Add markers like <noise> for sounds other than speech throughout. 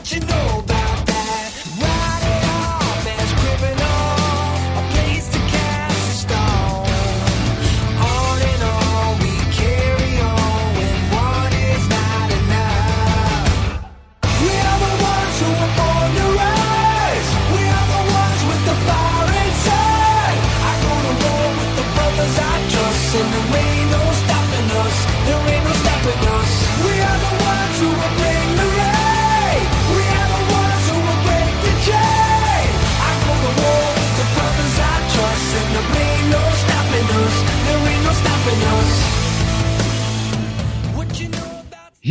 What you know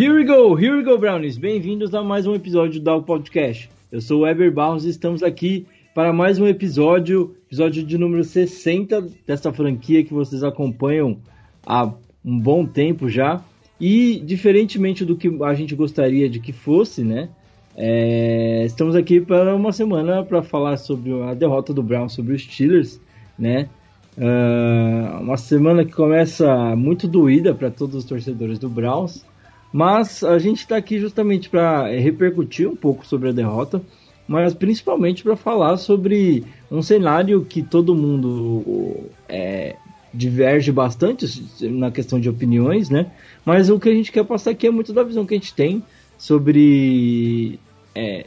Here we go, here we go, Brownies. Bem-vindos a mais um episódio do Podcast. Eu sou o Weber Barros e estamos aqui para mais um episódio, episódio de número 60 dessa franquia que vocês acompanham há um bom tempo já. E, diferentemente do que a gente gostaria de que fosse, né? é, estamos aqui para uma semana para falar sobre a derrota do Brown sobre os Steelers, né? Ah, uma semana que começa muito doída para todos os torcedores do Browns. Mas a gente está aqui justamente para repercutir um pouco sobre a derrota, mas principalmente para falar sobre um cenário que todo mundo é, diverge bastante na questão de opiniões, né? Mas o que a gente quer passar aqui é muito da visão que a gente tem sobre é,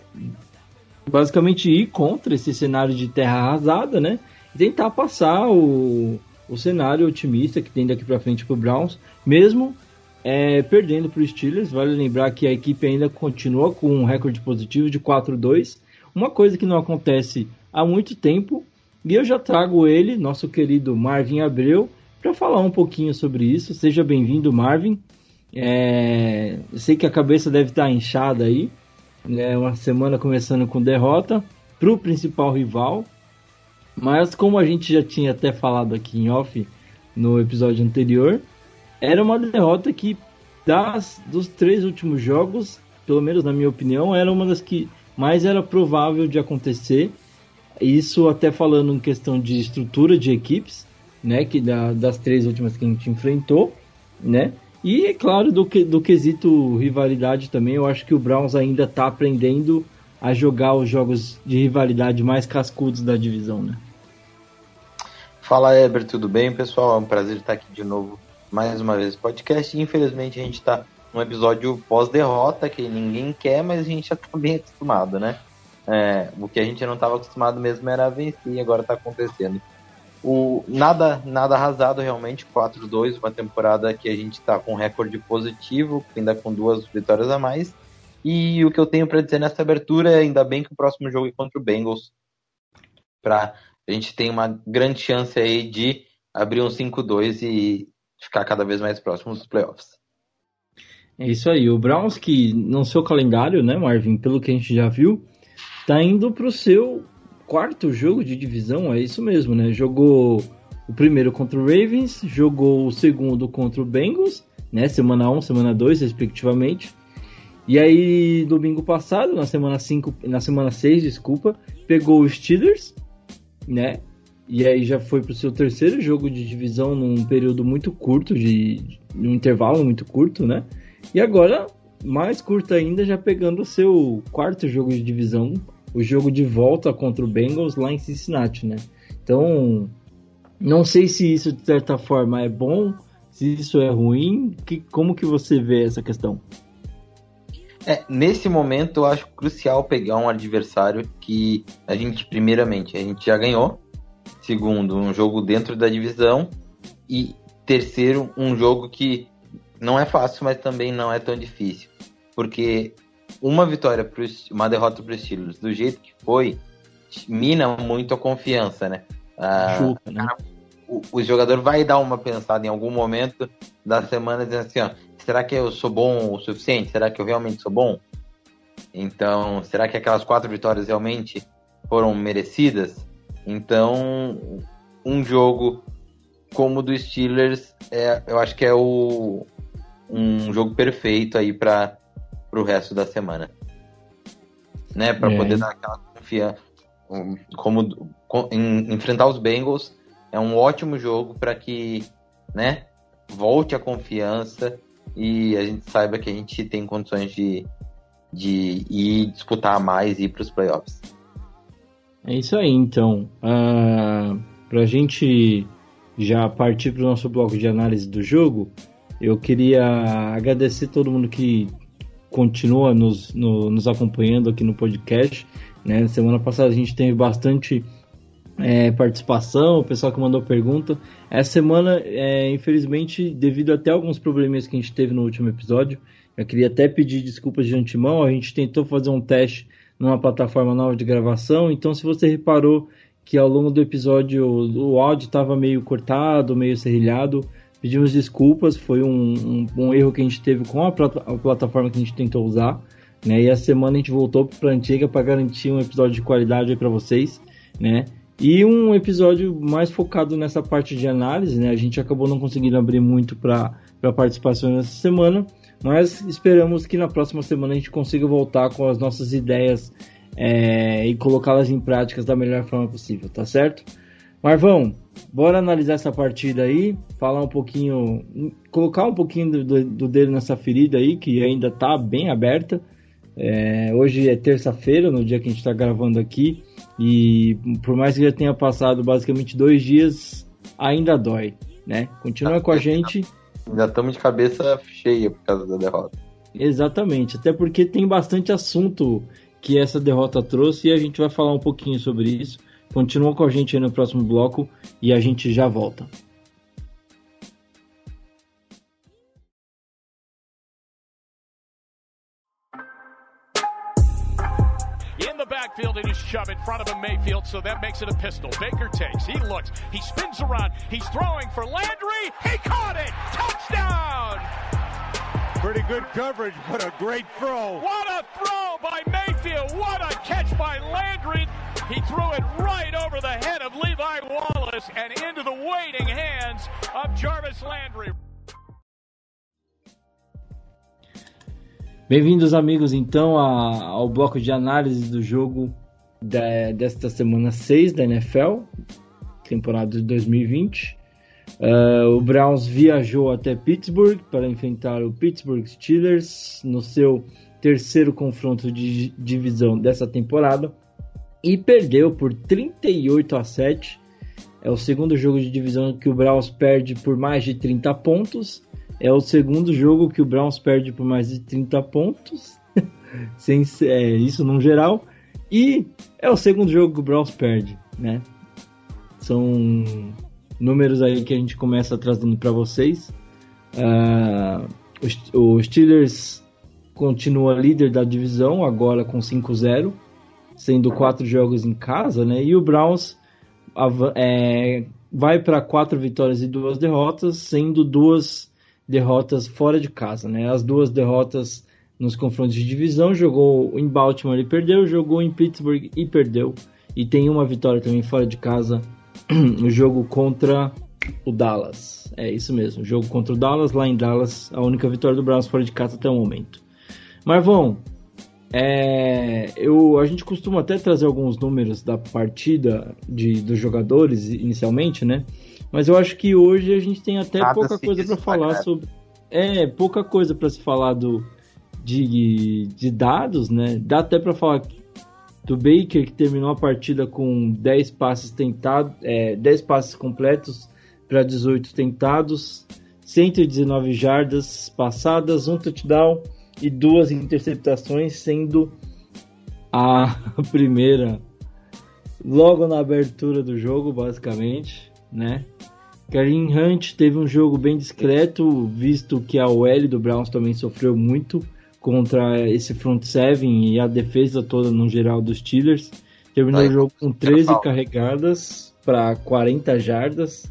basicamente ir contra esse cenário de terra arrasada, né? E tentar passar o, o cenário otimista que tem daqui para frente para o Browns, mesmo é, perdendo para os Steelers. Vale lembrar que a equipe ainda continua com um recorde positivo de 4-2, uma coisa que não acontece há muito tempo. E eu já trago ele, nosso querido Marvin Abreu, para falar um pouquinho sobre isso. Seja bem-vindo, Marvin. É, sei que a cabeça deve estar inchada aí. É uma semana começando com derrota para o principal rival. Mas como a gente já tinha até falado aqui em off no episódio anterior, era uma derrota que das dos três últimos jogos, pelo menos na minha opinião, era uma das que mais era provável de acontecer. Isso até falando em questão de estrutura de equipes, né, que da, das três últimas que a gente enfrentou, né? E é claro do que do quesito rivalidade também, eu acho que o Browns ainda está aprendendo a jogar os jogos de rivalidade mais cascudos da divisão, né? Fala Eber, tudo bem, pessoal? É um prazer estar aqui de novo mais uma vez podcast. Infelizmente a gente está num episódio pós-derrota que ninguém quer, mas a gente já está bem acostumado, né? É, o que a gente não estava acostumado mesmo era vencer e agora está acontecendo. O, nada, nada arrasado realmente, 4-2, uma temporada que a gente está com recorde positivo, ainda com duas vitórias a mais. E o que eu tenho para dizer nessa abertura é ainda bem que o próximo jogo é contra o Bengals. Pra, a gente tem uma grande chance aí de abrir um 5-2 e ficar cada vez mais próximo dos playoffs. É isso aí. O Browns, que no seu calendário, né, Marvin, pelo que a gente já viu, tá indo pro seu quarto jogo de divisão, é isso mesmo, né? Jogou o primeiro contra o Ravens, jogou o segundo contra o Bengals, né? Semana 1, semana 2, respectivamente. E aí, domingo passado, na semana 5, na semana 6, desculpa, pegou os Steelers, né? E aí já foi pro seu terceiro jogo de divisão num período muito curto, de, de um intervalo muito curto, né? E agora, mais curto ainda, já pegando o seu quarto jogo de divisão, o jogo de volta contra o Bengals lá em Cincinnati, né? Então, não sei se isso de certa forma é bom, se isso é ruim, que, como que você vê essa questão? É, nesse momento eu acho crucial pegar um adversário que a gente, primeiramente, a gente já ganhou. Segundo, um jogo dentro da divisão. E terceiro, um jogo que não é fácil, mas também não é tão difícil. Porque uma vitória, pro, uma derrota para os Steelers, do jeito que foi, mina muito a confiança, né? Ah, Chuca, né? o, o jogador vai dar uma pensada em algum momento da semana dizendo assim, ó, será que eu sou bom o suficiente? Será que eu realmente sou bom? Então, será que aquelas quatro vitórias realmente foram merecidas? Então, um jogo como o do Steelers, é, eu acho que é o, um jogo perfeito aí para o resto da semana. Né, para é. poder dar aquela confiança. Como, com, em, enfrentar os Bengals é um ótimo jogo para que né, volte a confiança e a gente saiba que a gente tem condições de, de ir disputar mais e ir para os playoffs. É isso aí, então. Uh, ah, para a gente já partir para o nosso bloco de análise do jogo, eu queria agradecer todo mundo que continua nos, no, nos acompanhando aqui no podcast. Né? Semana passada a gente teve bastante é, participação, o pessoal que mandou pergunta. Essa semana, é, infelizmente, devido até alguns problemas que a gente teve no último episódio, eu queria até pedir desculpas de antemão. A gente tentou fazer um teste numa plataforma nova de gravação, então se você reparou que ao longo do episódio o áudio estava meio cortado, meio serrilhado, pedimos desculpas. Foi um, um, um, erro que a gente teve com a, a plataforma que a gente tentou usar. Né? E a semana a gente voltou para a antiga para garantir um episódio de qualidade para vocês, né? E um episódio mais focado nessa parte de análise, né? A gente acabou não conseguindo abrir muito para participação nessa semana, mas esperamos que na próxima semana a gente consiga voltar com as nossas ideias é, e colocá-las em práticas da melhor forma possível, tá certo? Marvão, bora analisar essa partida aí, falar um pouquinho, colocar um pouquinho do, do, do dedo nessa ferida aí, que ainda tá bem aberta. É, hoje é terça-feira, no dia que a gente está gravando aqui. E por mais que já tenha passado basicamente dois dias, ainda dói, né? Continua com a gente. Já estamos de cabeça cheia por causa da derrota. Exatamente, até porque tem bastante assunto que essa derrota trouxe e a gente vai falar um pouquinho sobre isso. Continua com a gente aí no próximo bloco e a gente já volta. Backfield and he's shove in front of him Mayfield, so that makes it a pistol. Baker takes, he looks, he spins around, he's throwing for Landry, he caught it, touchdown! Pretty good coverage, but a great throw. What a throw by Mayfield, what a catch by Landry. He threw it right over the head of Levi Wallace and into the waiting hands of Jarvis Landry. Bem-vindos, amigos, então, a, ao bloco de análise do jogo da, desta semana 6 da NFL, temporada de 2020. Uh, ah, o Browns viajou até Pittsburgh para enfrentar o Pittsburgh Steelers no seu terceiro confronto de divisão dessa temporada e perdeu por 38 a 7. É o segundo jogo de divisão que o Browns perde por mais de 30 pontos é o segundo jogo que o Browns perde por mais de 30 pontos. <laughs> Sem, é, isso no geral. E é o segundo jogo que o Browns perde, né? São números aí que a gente começa trazendo para vocês. Uh, o Steelers continua líder da divisão, agora com 5-0, sendo quatro jogos em casa, né? E o Browns é, vai para quatro vitórias e duas derrotas, sendo duas derrotas fora de casa, né? As duas derrotas nos confrontos de divisão, jogou em Baltimore e perdeu, jogou em Pittsburgh e perdeu. E tem uma vitória também fora de casa, <clears throat> o jogo contra o Dallas. É isso mesmo, jogo contra o Dallas, lá em Dallas, a única vitória do Browns fora de casa até o momento. Marvão, é, eu, a gente costuma até trazer alguns números da partida de, dos jogadores inicialmente, né? Mas eu acho que hoje a gente tem até Nada pouca coisa para falar sobre. É, pouca coisa para se falar do, de, de dados, né? Dá até para falar do Baker que terminou a partida com 10 passes tentados, é, 10 passes completos para 18 tentados, 119 jardas passadas, um touchdown e duas interceptações, sendo a <laughs> primeira logo na abertura do jogo, basicamente né? Karim Hunt teve um jogo bem discreto, visto que a OL do Browns também sofreu muito contra esse front seven e a defesa toda no geral dos Steelers. Terminou o jogo com 13 carregadas para 40 jardas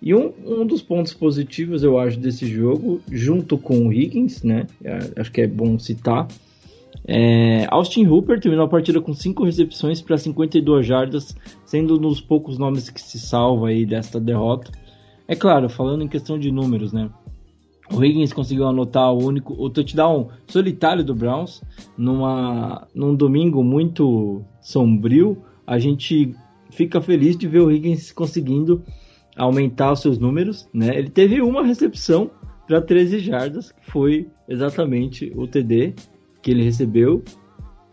E um, um dos pontos positivos, eu acho, desse jogo, junto com o Higgins, né? É, acho que é bom citar. É, Austin Hooper terminou a partida com 5 recepções para 52 jardas, sendo um dos poucos nomes que se salva aí desta derrota. É claro, falando em questão de números, né? O Higgins conseguiu anotar o único o touchdown solitário do Browns numa, num domingo muito sombrio. A gente fica feliz de ver o Higgins conseguindo aumentar os seus números, né? Ele teve uma recepção para 13 jardas, que foi exatamente o TD que ele recebeu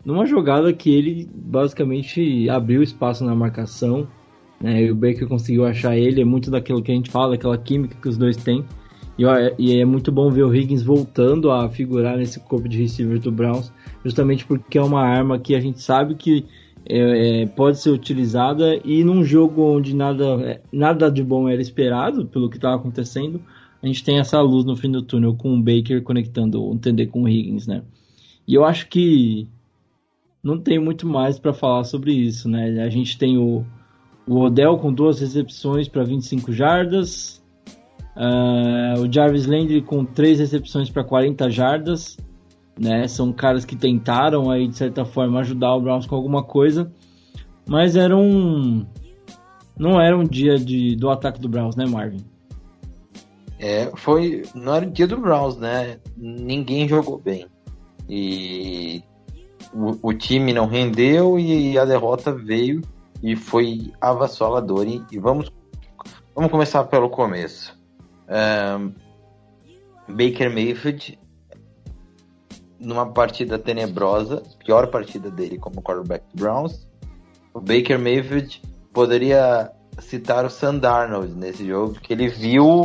numa jogada que ele basicamente abriu espaço na marcação, né? E o Baker conseguiu achar ele, é muito daquilo que a gente fala, aquela química que os dois têm. E, e é muito bom ver o Higgins voltando a figurar nesse corpo de receivers do Browns, justamente porque é uma arma que a gente sabe que é, é, pode ser utilizada e num jogo onde nada, é, nada de bom era esperado pelo que estava acontecendo, a gente tem essa luz no fim do túnel com o Baker conectando o TD com o Higgins, né? E eu acho que não tem muito mais para falar sobre isso, né? A gente tem o, o Odell com duas recepções para 25 jardas, uh, o Jarvis Landry com três recepções para 40 jardas, né? São caras que tentaram aí de certa forma ajudar o Browns com alguma coisa, mas era um não era um dia de, do ataque do Browns, né, Marvin? É, foi não era o dia do Browns, né? Ninguém jogou bem e o, o time não rendeu e a derrota veio e foi avassalador. E, e vamos vamos começar pelo começo. Um, Baker Mayfield numa partida tenebrosa, pior partida dele como quarterback do Browns. O Baker Mayfield poderia citar o Sam Darnold nesse jogo, porque ele viu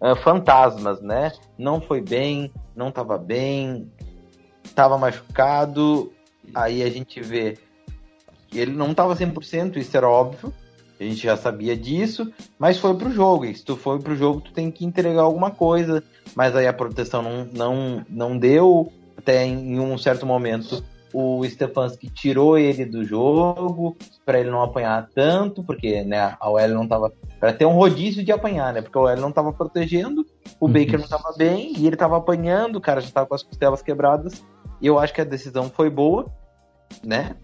uh, fantasmas, né? Não foi bem, não estava bem, estava machucado. Aí a gente vê que ele não estava 100%, isso era óbvio. A gente já sabia disso, mas foi pro jogo. E se tu foi pro jogo, tu tem que entregar alguma coisa. Mas aí a proteção não, não, não deu até em um certo momento o Stefanski tirou ele do jogo para ele não apanhar tanto, porque né, a OL não tava para ter um rodízio de apanhar, né? Porque a OL não tava protegendo, o uhum. Baker não tava bem e ele tava apanhando, o cara já tava com as costelas quebradas. Eu acho que a decisão foi boa, né?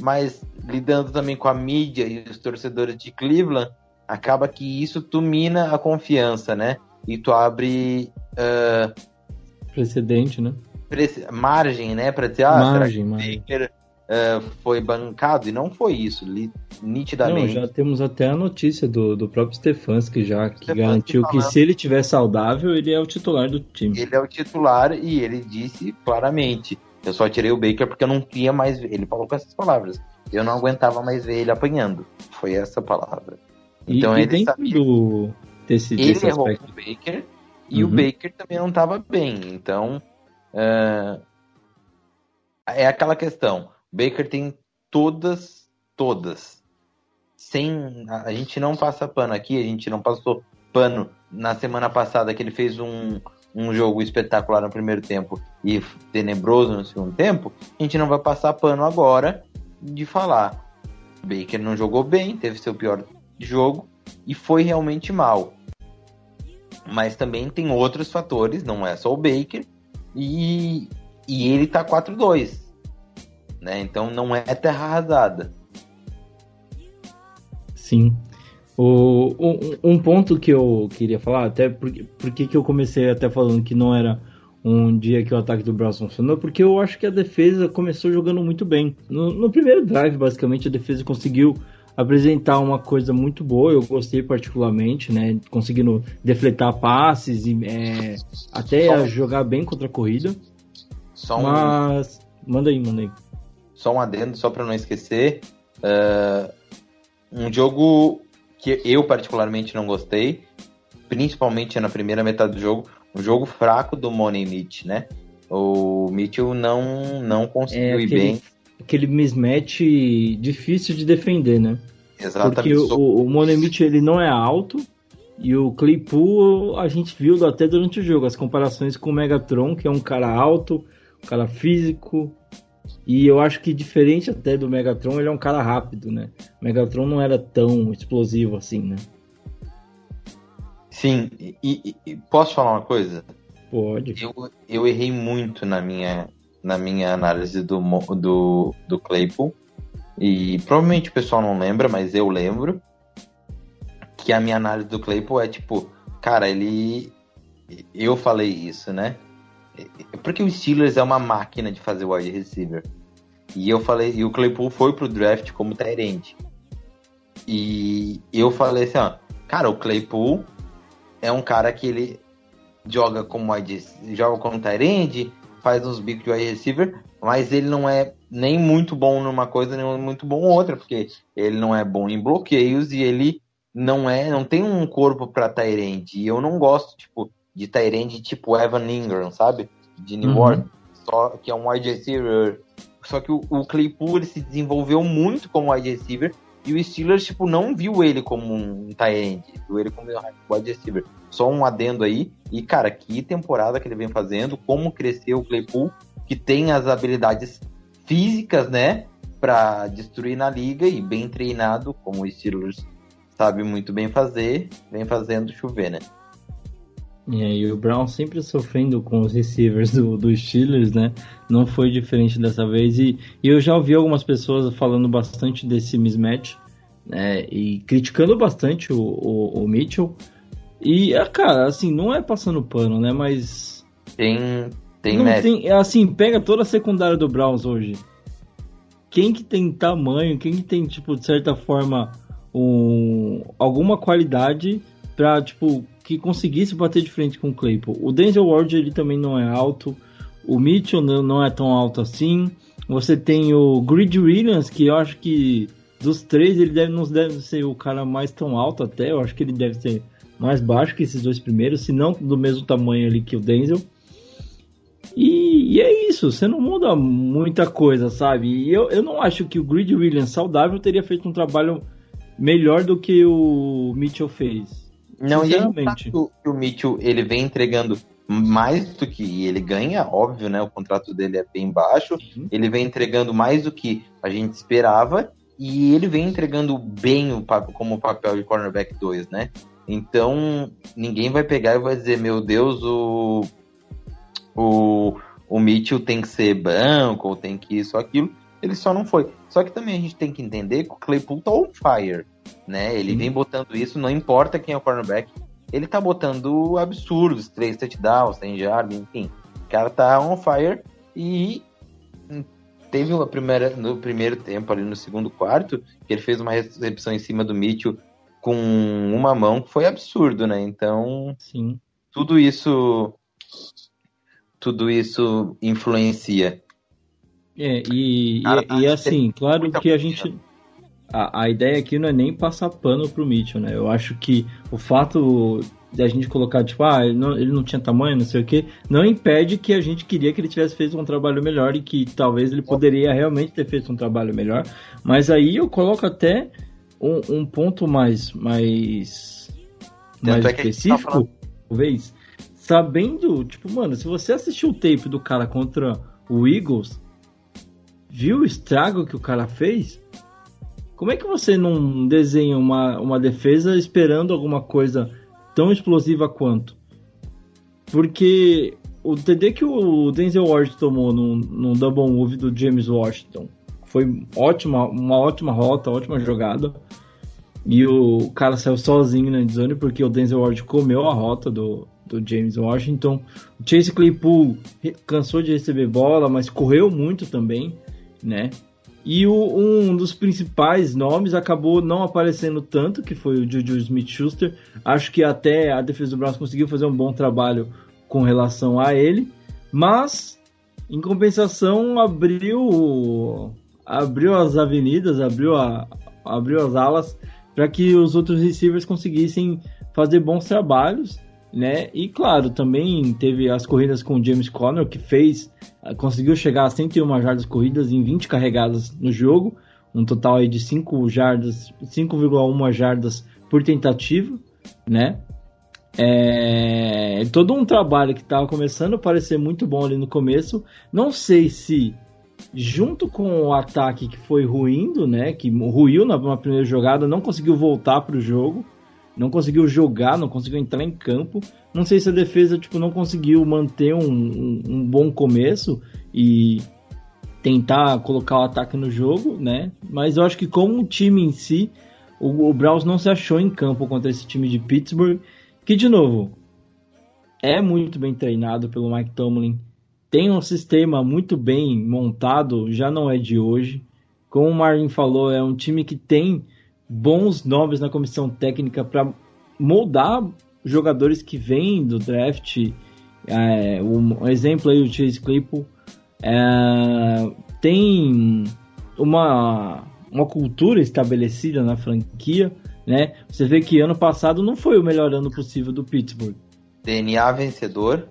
Mas lidando também com a mídia e os torcedores de Cleveland, acaba que isso tu mina a confiança, né? E tu abre uh, precedente, né? margem, né, para dizer, ah, margem, será que Baker uh, foi bancado? E não foi isso, li, nitidamente. Não, já temos até a notícia do, do próprio Stefanski já, que Stefanski garantiu falando, que se ele tiver saudável, ele é o titular do time. Ele é o titular e ele disse claramente, eu só tirei o Baker porque eu não queria mais ver. Ele falou com essas palavras. Eu não aguentava mais ver ele apanhando. Foi essa palavra. Então e, ele e sabia. Do, desse, ele desse errou aspecto. o Baker e uhum. o Baker também não estava bem. Então é, é aquela questão. Baker tem todas, todas. Sem. A gente não passa pano aqui, a gente não passou pano na semana passada que ele fez um, um jogo espetacular no primeiro tempo e tenebroso no segundo tempo. A gente não vai passar pano agora de falar. Baker não jogou bem, teve seu pior jogo e foi realmente mal. Mas também tem outros fatores, não é só o Baker, e, e ele tá 4-2. Né? Então não é terra arrasada. Sim. O, um, um, ponto que eu queria falar, até porque, porque que eu comecei até falando que não era um dia que o ataque do Browns funcionou, porque eu acho que a defesa começou jogando muito bem. No, no primeiro drive, basicamente, a defesa conseguiu apresentar uma coisa muito boa, eu gostei particularmente, né? Conseguindo defletar passes e é, até Só... jogar bem contra a corrida. Só um... Mas. Manda aí, manda aí. Só um adendo, só para não esquecer. Uh, um jogo que eu particularmente não gostei, principalmente na primeira metade do jogo, um jogo fraco do Money Mitch, né? O Mitchell não, não conseguiu é, ir bem aquele mismatch difícil de defender, né? Exatamente. Porque o, o Monemit ele não é alto e o Claypool a gente viu até durante o jogo as comparações com o Megatron, que é um cara alto, um cara físico. E eu acho que diferente até do Megatron, ele é um cara rápido, né? O Megatron não era tão explosivo assim, né? Sim, e, e- e posso falar uma coisa? Pode. Eu, eu errei muito na minha, na minha análise do, do, do Claypool. E provavelmente o pessoal não lembra, mas eu lembro. Que a minha análise do Claypool é tipo, cara, ele. Eu falei isso, né? Porque o Steelers é uma máquina de fazer wide receiver. E eu falei, e o Claypool foi pro draft como Tyrant. E eu falei assim, ó, cara, o Claypool é um cara que ele joga como wide, joga como Tyrande, faz uns bicos de wide receiver, mas ele não é nem muito bom numa coisa, nem muito bom outra, porque ele não é bom em bloqueios e ele não é, não tem um corpo para Tyrande. E eu não gosto, tipo, de Tyrande tipo Evan Ingram, sabe? De New Uhum. Orleans, só que é um wide receiver. Só que o, o Claypool se desenvolveu muito como wide receiver e o Steelers, tipo, não viu ele como um end, viu ele como um wide receiver. Só um adendo aí. E, cara, que temporada que ele vem fazendo, como cresceu o Claypool, que tem as habilidades físicas, né, pra destruir na liga e bem treinado, como o Steelers sabe muito bem fazer, vem fazendo chover, né? E aí o Brown sempre sofrendo com os receivers do, do Steelers, né? Não foi diferente dessa vez. E, e eu já ouvi algumas pessoas falando bastante desse mismatch, né? E criticando bastante o, o, o Mitchell. E, ah, cara, assim, não é passando pano, né? Mas. Tem, tem não tem, assim, pega toda a secundária do Browns hoje. Quem que tem tamanho, quem que tem, tipo, de certa forma, um, alguma qualidade pra, tipo, que conseguisse bater de frente com o Claypool. O Denzel Ward, ele também não é alto. O Mitchell não, não é tão alto assim. Você tem o Grid Williams, que eu acho que dos três ele deve, não deve ser o cara mais tão alto até. Eu acho que ele deve ser mais baixo que esses dois primeiros, se não do mesmo tamanho ali que o Denzel. E, e é isso, você não muda muita coisa, sabe? E eu, eu não acho que o Grid Williams saudável teria feito um trabalho melhor do que o Mitchell fez. Não, e a gente Sinceramente. sabe que o, Mitchell ele vem entregando mais do que ele ganha, óbvio, né? O contrato dele é bem baixo. Uhum. Ele vem entregando mais do que a gente esperava. E ele vem entregando bem o como papel de cornerback 2, né? Então, ninguém vai pegar e vai dizer, meu Deus, o, o, o Mitchell tem que ser banco, ou tem que isso, aquilo. Ele só não foi. Só que também a gente tem que entender que o Claypool tá on fire, né? Ele Sim. vem botando isso, não importa quem é o cornerback, ele tá botando absurdos, três touchdowns, tem jardas, enfim. O cara tá on fire e teve uma primeira, no primeiro tempo, ali no segundo quarto, que ele fez uma recepção em cima do Mitchell com uma mão que foi absurdo, né? Então, Sim. tudo isso tudo isso influencia. É, e, e, e assim, claro que a gente. A, a ideia aqui não é nem passar pano pro Mitchell, né? Eu acho que o fato de a gente colocar, tipo, ah, ele não, ele não tinha tamanho, não sei o que, não impede que a gente queria que ele tivesse feito um trabalho melhor e que talvez ele poderia realmente ter feito um trabalho melhor. Mas aí eu coloco até um, um ponto mais, mais, mais é tá específico, falando- talvez, sabendo, tipo, mano, se você assistiu o tape do cara contra o Eagles, viu o estrago que o cara fez? Como é que você não desenha uma, uma defesa esperando alguma coisa tão explosiva quanto? Porque o TD que o Denzel Ward tomou no, no double move do James Washington foi ótima, uma ótima rota, ótima jogada. E o cara saiu sozinho na endzone porque o Denzel Ward comeu a rota do, do James Washington. O Chase Claypool cansou de receber bola, mas correu muito também, né? E o- um dos principais nomes acabou não aparecendo tanto, que foi o Juju Smith-Schuster. Acho que até a defesa do Browns conseguiu fazer um bom trabalho com relação a ele, mas em compensação abriu abriu as avenidas, abriu, a, abriu as alas para que os outros receivers conseguissem fazer bons trabalhos, né? E claro, também teve as corridas com o James Conner que fez eh, conseguiu chegar a 101 jardas corridas em 20 carregadas no jogo, um total aí de 5 jardas, 5,1 jardas por tentativa, né? É todo um trabalho que estava começando a parecer muito bom ali no começo. Não sei se junto com o ataque que foi ruindo, né, que ruiu na, na primeira jogada, não conseguiu voltar para o jogo, não conseguiu jogar, não conseguiu entrar em campo. Não sei se a defesa tipo, não conseguiu manter um, um, um bom começo e tentar colocar o ataque no jogo, né? Mas eu acho que como time em si, o, o Browns não se achou em campo contra esse time de Pittsburgh, que de novo é muito bem treinado pelo Mike Tomlin, tem um sistema muito bem montado, já não é de hoje. Como o Marvin falou, é um time que tem bons nomes na comissão técnica para moldar jogadores que vêm do draft. É, um exemplo aí, o Chase Claypool. É, tem uma, uma cultura estabelecida na franquia. Né? Você vê que ano passado não foi o melhor ano possível do Pittsburgh. DNA vencedor.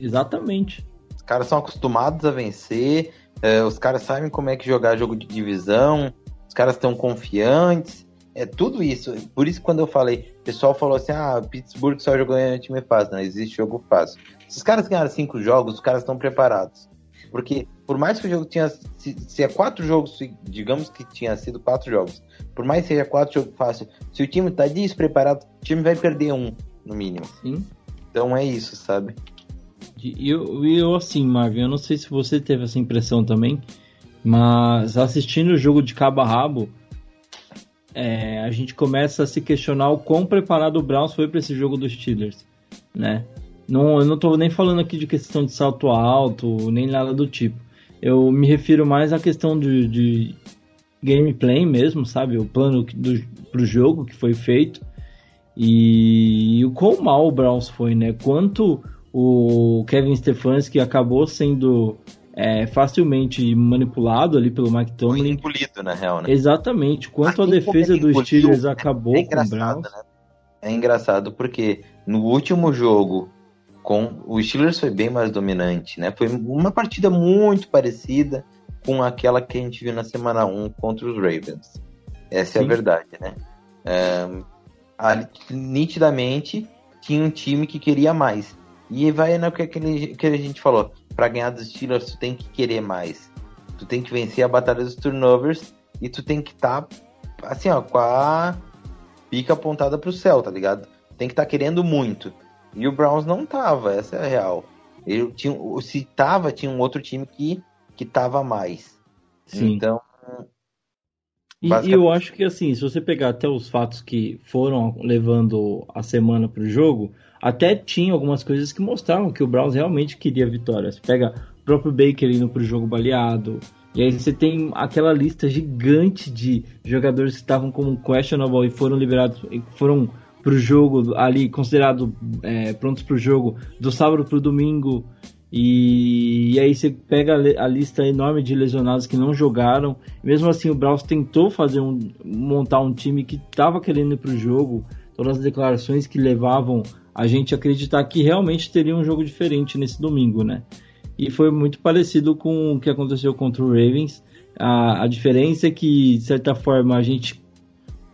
Exatamente. Os caras são acostumados a vencer, é, os caras sabem como é que jogar jogo de divisão, os caras estão confiantes. É tudo isso. Por isso, quando eu falei, o pessoal falou assim: ah, Pittsburgh só jogou em time fácil. Não existe jogo fácil. Se os caras ganharam cinco jogos, os caras estão preparados. Porque, por mais que o jogo tinha. Se, se é quatro jogos, digamos que tinha sido quatro jogos. Por mais que seja quatro jogos fáceis, se o time tá despreparado, o time vai perder um, no mínimo. Sim. Então é isso, sabe? E eu, eu, assim, Marvin, eu não sei se você teve essa impressão também, mas assistindo o jogo de cabo a rabo, é, a gente começa a se questionar o quão preparado o Browns foi para esse jogo dos Steelers, né? Não, eu não estou nem falando aqui de questão de salto alto, nem nada do tipo. Eu me refiro mais à questão de, de gameplay mesmo, sabe? O plano do, pro jogo que foi feito. E, e o quão mal o Browns foi, né? Quanto o Kevin Stefanski acabou sendo é, facilmente manipulado ali pelo Mike Tomlin. Foi engolido, na real, né? Exatamente. Quanto assim a defesa dos Steelers acabou é com o Browns. Né? É engraçado porque no último jogo com o Steelers foi bem mais dominante, né? Foi uma partida muito parecida com aquela que a gente viu na semana 1 contra os Ravens. Essa Sim. é a verdade, né? É, ali, nitidamente tinha um time que queria mais. E vai no que, aquele, que a gente falou. Para ganhar dos Steelers, tu tem que querer mais. Tu tem que vencer a batalha dos turnovers e tu tem que estar, tá, assim, ó, com a pica apontada pro céu, tá ligado? Tem que estar tá querendo muito. E o Browns não tava, essa é a real. Ele tinha, se tava, tinha um outro time que, que tava mais. Sim. Então. E, e, eu acho que assim, se você pegar até os fatos que foram levando a semana pro jogo, até tinha algumas coisas que mostravam que o Browns realmente queria vitória. Você pega o próprio Baker indo pro jogo baleado. E aí você tem aquela lista gigante de jogadores que estavam como questionable e foram liberados, foram pro jogo ali considerado é, prontos pro jogo do sábado pro domingo. E, e, aí você pega a, a, lista enorme de lesionados que não jogaram. Mesmo assim, o Browns tentou fazer um, montar um time que estava querendo ir pro jogo. Todas as declarações que levavam a gente acreditar que realmente teria um jogo diferente nesse domingo, né? E foi muito parecido com o que aconteceu contra o Ravens. A, a diferença é que, de certa forma, a gente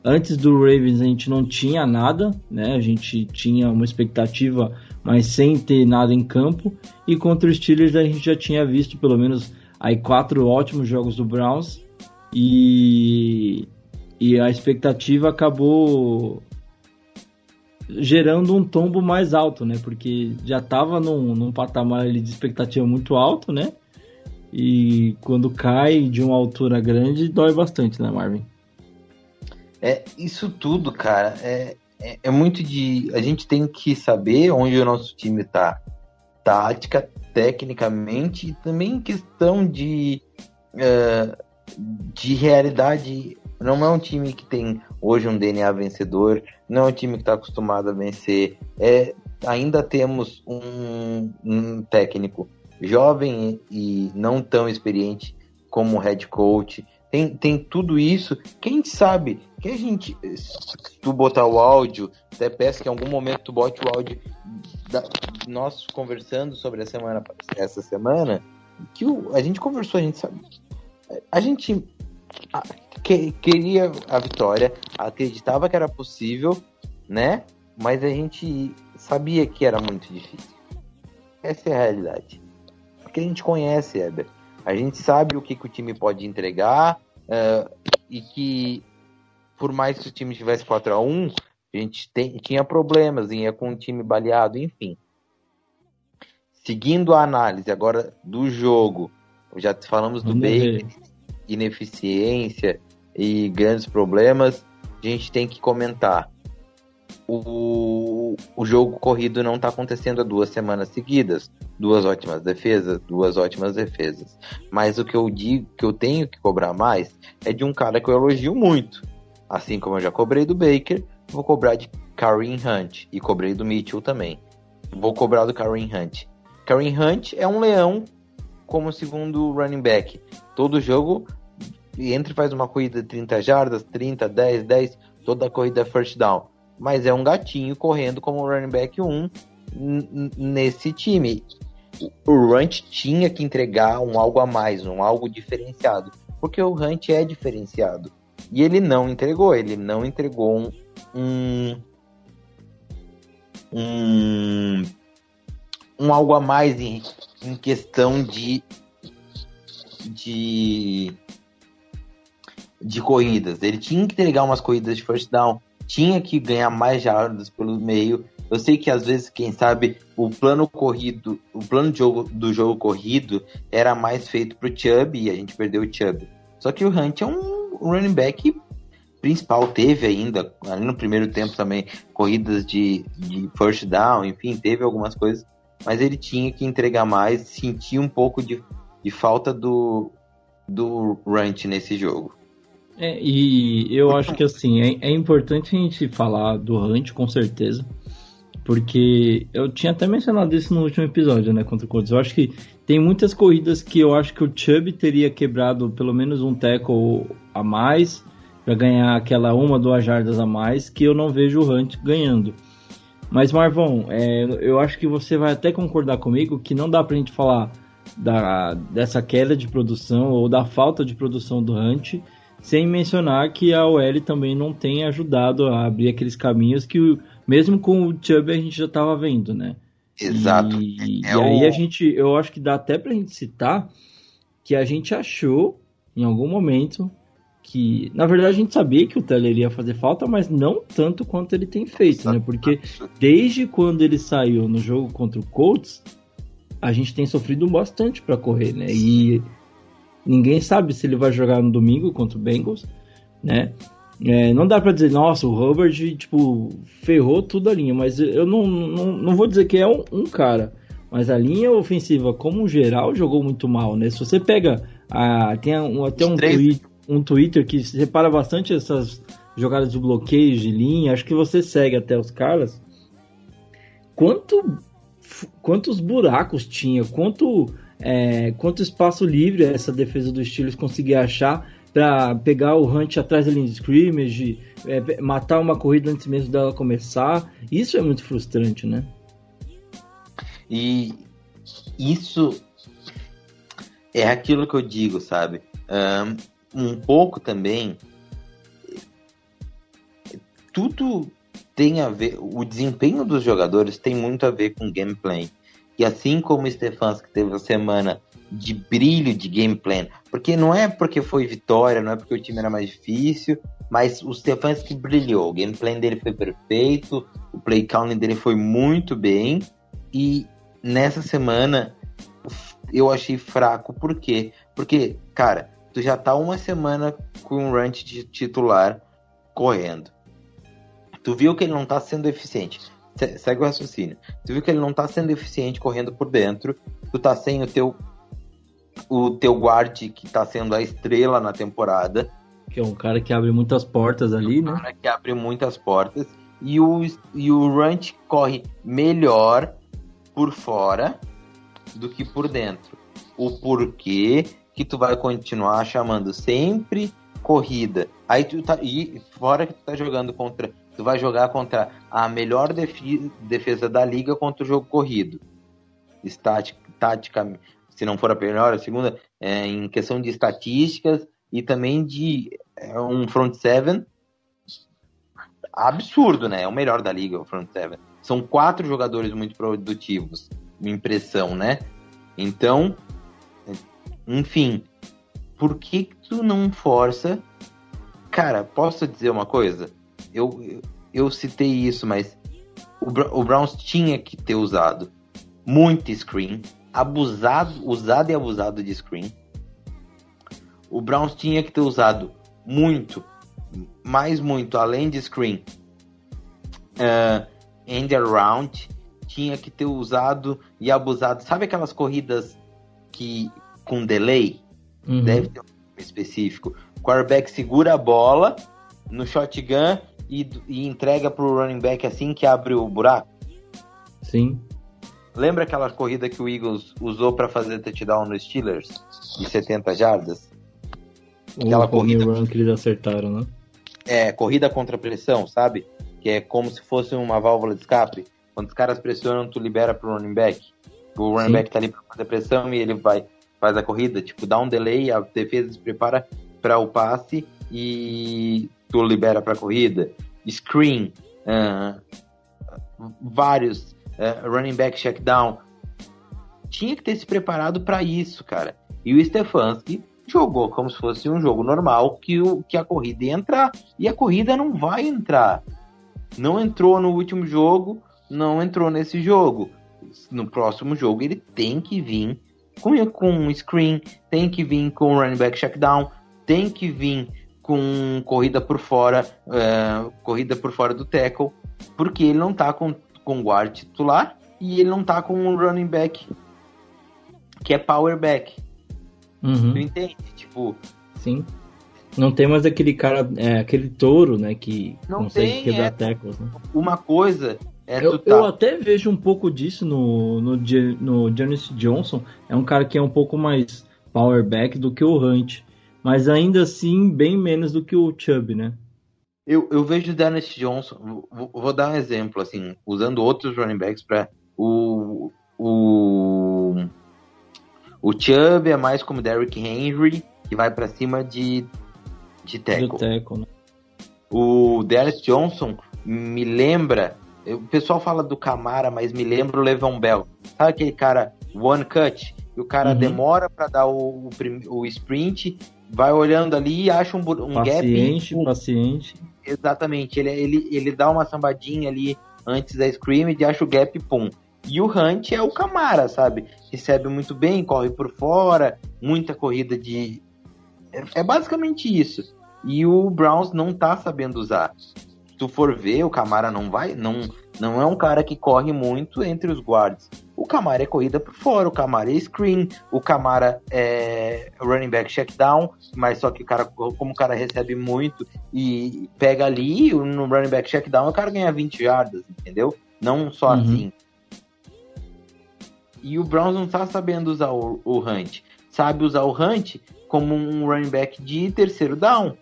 antes do Ravens a gente não tinha nada, né? A gente tinha uma expectativa, mas sem ter nada em campo. E contra os Steelers a gente já tinha visto pelo menos aí quatro ótimos jogos do Browns e e a expectativa acabou gerando um tombo mais alto, né? Porque já estava num, num patamar ali de expectativa muito alto, né? E quando cai de uma altura grande, dói bastante, né, Marvin? É, isso tudo, cara, é, é, é, muito de. A gente tem que saber onde o nosso time tá. Tática, tecnicamente, e também questão de. Uh, de realidade não é um time que tem hoje um DNA vencedor, não é um time que está acostumado a vencer. É, ainda temos um, um técnico jovem e não tão experiente como head coach. Tem, tem tudo isso. Quem sabe que a gente, se tu botar o áudio, até peço que em algum momento tu bote o áudio da, nós conversando sobre a semana essa semana, que o, a gente conversou, a gente sabe. A gente que, queria a vitória, acreditava que era possível, né? Mas a gente sabia que era muito difícil. Essa é a realidade. Porque a gente conhece, Eber. A gente sabe o que, que o time pode entregar uh, e que, por mais que o time tivesse 4 a 1 A gente tem, tinha problemas, ia com um time baleado, enfim. Seguindo a análise agora do jogo, já falamos do Baker, ineficiência e grandes problemas, a gente tem que comentar. O, o jogo corrido não está acontecendo há duas semanas seguidas. Duas ótimas defesas, duas ótimas defesas. Mas o que eu digo que eu tenho que cobrar mais é de um cara que eu elogio muito. Assim como eu já cobrei do Baker, vou cobrar de Kareem Hunt. E cobrei do Mitchell também. Vou cobrar do Kareem Hunt. Kareem Hunt é um leão como segundo running back. Todo jogo entra e faz uma corrida de 30 jardas, 30, 10, 10, toda a corrida é first down. Mas é um gatinho correndo como running back 1 nesse time. O Hunt tinha que entregar um algo a mais, um algo diferenciado. Porque o Hunt é diferenciado. E ele não entregou, ele não entregou um, um, um algo a mais em, em questão de, de, de corridas. Ele tinha que entregar umas corridas de first down, tinha que ganhar mais jardas pelo meio. Eu sei que às vezes, quem sabe, o plano corrido, o plano de jogo do jogo corrido era mais feito pro Chubb e a gente perdeu o Chubb. Só que o Hunt é um running back principal, teve ainda, ali no primeiro tempo também, corridas de, de first down, enfim, teve algumas coisas, mas ele tinha que entregar mais, sentir um pouco de, de falta do, do Runt nesse jogo. É, e eu acho que assim, é, é importante a gente falar do Hunt, com certeza. Porque eu tinha até mencionado isso no último episódio, né, contra o Colts. Eu acho que tem muitas corridas que eu acho que o Chubb teria quebrado pelo menos um tackle a mais para ganhar aquela uma, duas jardas a mais que eu não vejo o Hunt ganhando. Mas Marvão, é, eu acho que você vai até concordar comigo que não dá pra gente falar da, dessa queda de produção ou da falta de produção do Hunt sem mencionar que a OL também não tem ajudado a abrir aqueles caminhos que mesmo com o Chubb a gente já estava vendo, né? Exato. E, é e aí a gente, eu acho que dá até pra gente citar que a gente achou em algum momento que, na verdade, a gente sabia que o Teller ia fazer falta, mas não tanto quanto ele tem feito, né? Porque desde quando ele saiu no jogo contra o Colts, a gente tem sofrido bastante para correr, né? E ninguém sabe se ele vai jogar no domingo contra o Bengals, né? É, não dá para dizer, nossa, o Hubbard, tipo, ferrou tudo a linha, mas eu não, não, não vou dizer que é um, um cara, mas a linha ofensiva, como geral, jogou muito mal, né? Se você pega, a, tem um, até um tweet, um Twitter que separa bastante essas jogadas de bloqueio de linha, acho que você segue até os caras. Quanto, quantos buracos tinha, quanto, é, quanto espaço livre essa defesa dos Steelers conseguia achar para pegar o Hunt atrás da linha de scrimmage, é, matar uma corrida antes mesmo dela começar. Isso é muito frustrante, né? E isso é aquilo que eu digo, sabe? Um, um pouco também. Tudo tem a ver. O desempenho dos jogadores tem muito a ver com gameplay. E assim como o Stefanski teve a semana de brilho de gameplay. Porque não é porque foi vitória, não é porque o time era mais difícil, mas o Stefanski brilhou. O gameplay dele foi perfeito, o play counting dele foi muito bem. E nessa semana eu achei fraco. Por quê? Porque, cara, tu já tá uma semana com um ranch de titular correndo. Tu viu que ele não tá sendo eficiente. Segue o raciocínio. Tu viu que ele não tá sendo eficiente correndo por dentro. Tu tá sem o teu o teu guard que está sendo a estrela na temporada. Que é um cara que abre muitas portas ali, né? Um cara que abre muitas portas. E o, e o Runt corre melhor por fora do que por dentro. O porquê que tu vai continuar chamando sempre corrida. Aí tu tá. E fora que tu tá jogando contra. Tu vai jogar contra a melhor defesa da liga contra o jogo corrido. Estática, taticamente se não for a melhor, a segunda, é, em questão de estatísticas e também de é, um front seven absurdo, né? É o melhor da liga, o front seven. São quatro jogadores muito produtivos, minha impressão, né? Então, enfim, por que tu não força? Cara, posso dizer uma coisa? Eu, eu citei isso, mas o, o Browns tinha que ter usado muito screen, abusado, usado e abusado de screen. O Browns tinha que ter usado muito, mais muito, além de screen, uh, end around, tinha que ter usado e abusado. Sabe aquelas corridas que com delay? Uhum. Deve ter um nome específico. O quarterback segura a bola no shotgun e, e entrega pro running back assim que abre o buraco. Sim. Lembra aquela corrida que o Eagles usou para fazer touchdown no Steelers? De 70 jardas? Aquela home corrida- run que eles acertaram, né? É, corrida contra pressão, sabe? Que é como se fosse uma válvula de escape. Quando os caras pressionam, tu libera pro running back. O running Sim. back tá ali pra fazer pressão e ele vai, faz a corrida. Tipo, dá um delay, a defesa se prepara para o passe e tu libera pra corrida. Screen, ah, vários, ah, running back checkdown. Tinha que ter se preparado para isso, cara. E o Stefanski jogou como se fosse um jogo normal que, o, que a corrida ia entrar. E a corrida não vai entrar. Não entrou no último jogo, não entrou nesse jogo. No próximo jogo ele tem que vir com, com screen, tem que vir com running back checkdown, tem que vir com corrida por fora, é, corrida por fora do tackle, porque ele não tá com, com guard titular e ele não tá com um running back que é power back. Uhum. Tu entende? Tipo, Sim. Não tem mais aquele cara, é, aquele touro, né, que Não consegue tem, quebrar é. tackles, né? uma coisa é Eu, tá. eu até vejo um pouco disso no, no, no Janis Johnson. É um cara que é um pouco mais power back do que o Hunt. Mas ainda assim, bem menos do que o Chubb, né? Eu, eu vejo o Dennis Johnson, vou, vou dar um exemplo, assim, usando outros running backs para o, o o Chubb é mais como Derrick Henry, que vai para cima de, de tackle. tackle, né? O Dennis Johnson me lembra, o pessoal fala do Camara, mas me lembra o Levan Bell. Sabe aquele cara one cut? E o cara Uhum. demora para dar o, o, o sprint, vai olhando ali e acha um, um gap. Paciente, pum, paciente. Exatamente, ele, ele, ele dá uma sambadinha ali antes da scrimmage, acha o gap, pum. E o Hunt é o Camara, sabe? Recebe muito bem, corre por fora, muita corrida de. É, é basicamente isso. E o Browns não tá sabendo usar. Se tu for ver, o Camara não vai. Não, não é um cara que corre muito entre os guards. O Camara é corrida por fora, o Camara é screen, o Camara é running back checkdown, mas só que o cara, como o cara recebe muito e pega ali no running back checkdown, o cara ganha 20 jardas, entendeu? Não só Uhum. assim. E o Browns não tá sabendo usar o, o Hunt. Sabe usar o Hunt como um running back de terceiro down,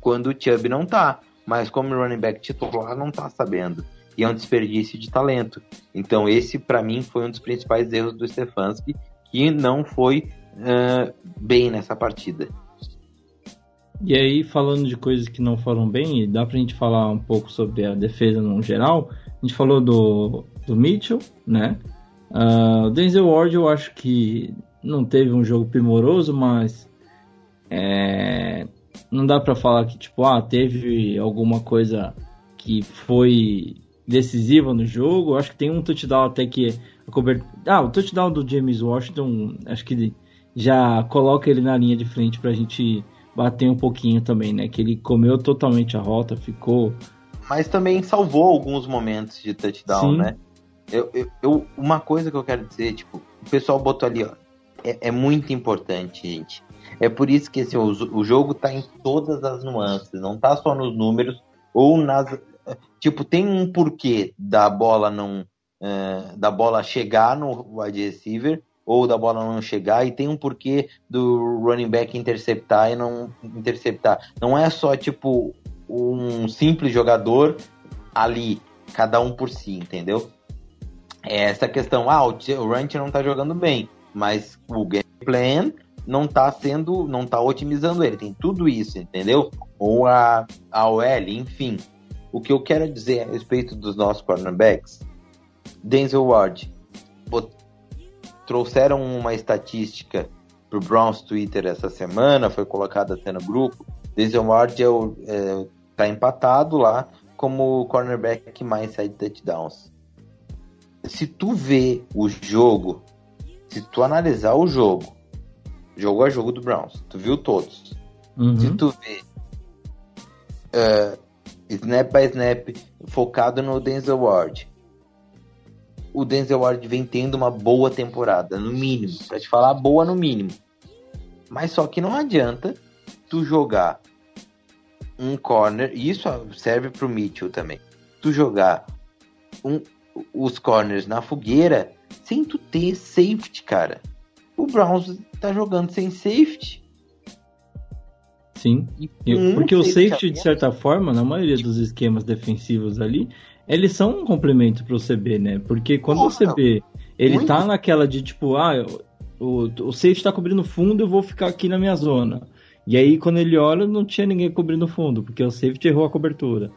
quando o Chubb não tá. Mas como running back titular, não tá sabendo. E é um desperdício de talento. Então esse, para mim, foi um dos principais erros do Stefanski, que não foi ah, bem nessa partida. E aí, falando de coisas que não foram bem, dá pra gente falar um pouco sobre a defesa no geral. A gente falou do, do Mitchell, né? O Denzel Ward eu acho que não teve um jogo primoroso, mas é, não dá pra falar que, tipo, ah, teve alguma coisa que foi decisiva no jogo. Acho que tem um touchdown até que a cobertura... Ah, o touchdown do James Washington, acho que já coloca ele na linha de frente pra gente bater um pouquinho também, né? Que ele comeu totalmente a rota, ficou. Mas também salvou alguns momentos de touchdown, Sim. né? Eu, eu, eu- uma coisa que eu quero dizer, tipo, o pessoal botou ali, ó. É, é muito importante, gente. É por isso que assim, o, o jogo tá em todas as nuances, não tá só nos números ou nas. Tipo, tem um porquê da bola não. eh, da bola chegar no wide receiver ou da bola não chegar, e tem um porquê do running back interceptar e não interceptar. Não é só, tipo, um simples jogador ali, cada um por si, entendeu? É essa questão, ah, o Ranch não tá jogando bem, mas o game plan não tá sendo, não tá otimizando ele, tem tudo isso, entendeu? Ou a, a OL, enfim. O que eu quero dizer a respeito dos nossos cornerbacks, Denzel Ward, trouxeram uma estatística pro Browns Twitter essa semana, foi colocada até no grupo, Denzel Ward é o, é, tá empatado lá como cornerback que mais sai de touchdowns. Se tu vê o jogo, se tu analisar o jogo, jogo a jogo do Browns, tu viu todos. Uhum. Se tu vê uh, snap by snap focado no Denzel Ward, o Denzel Ward vem tendo uma boa temporada, no mínimo. Pra te falar, boa no mínimo. Mas só que não adianta tu jogar um corner, e isso serve pro Mitchell também. Tu jogar um, os corners na fogueira sem tu ter safety, cara. O Browns tá jogando sem safety. Sim. E E- um Porque o safety, de certa forma, na maioria dos esquemas defensivos ali, eles são um complemento pro CB, né? Porque quando o CB, ele muito. tá naquela de tipo, ah, eu- o, o safety tá cobrindo fundo, eu vou ficar aqui na minha zona. E aí, quando ele olha, não tinha ninguém cobrindo fundo, porque o safety errou a cobertura.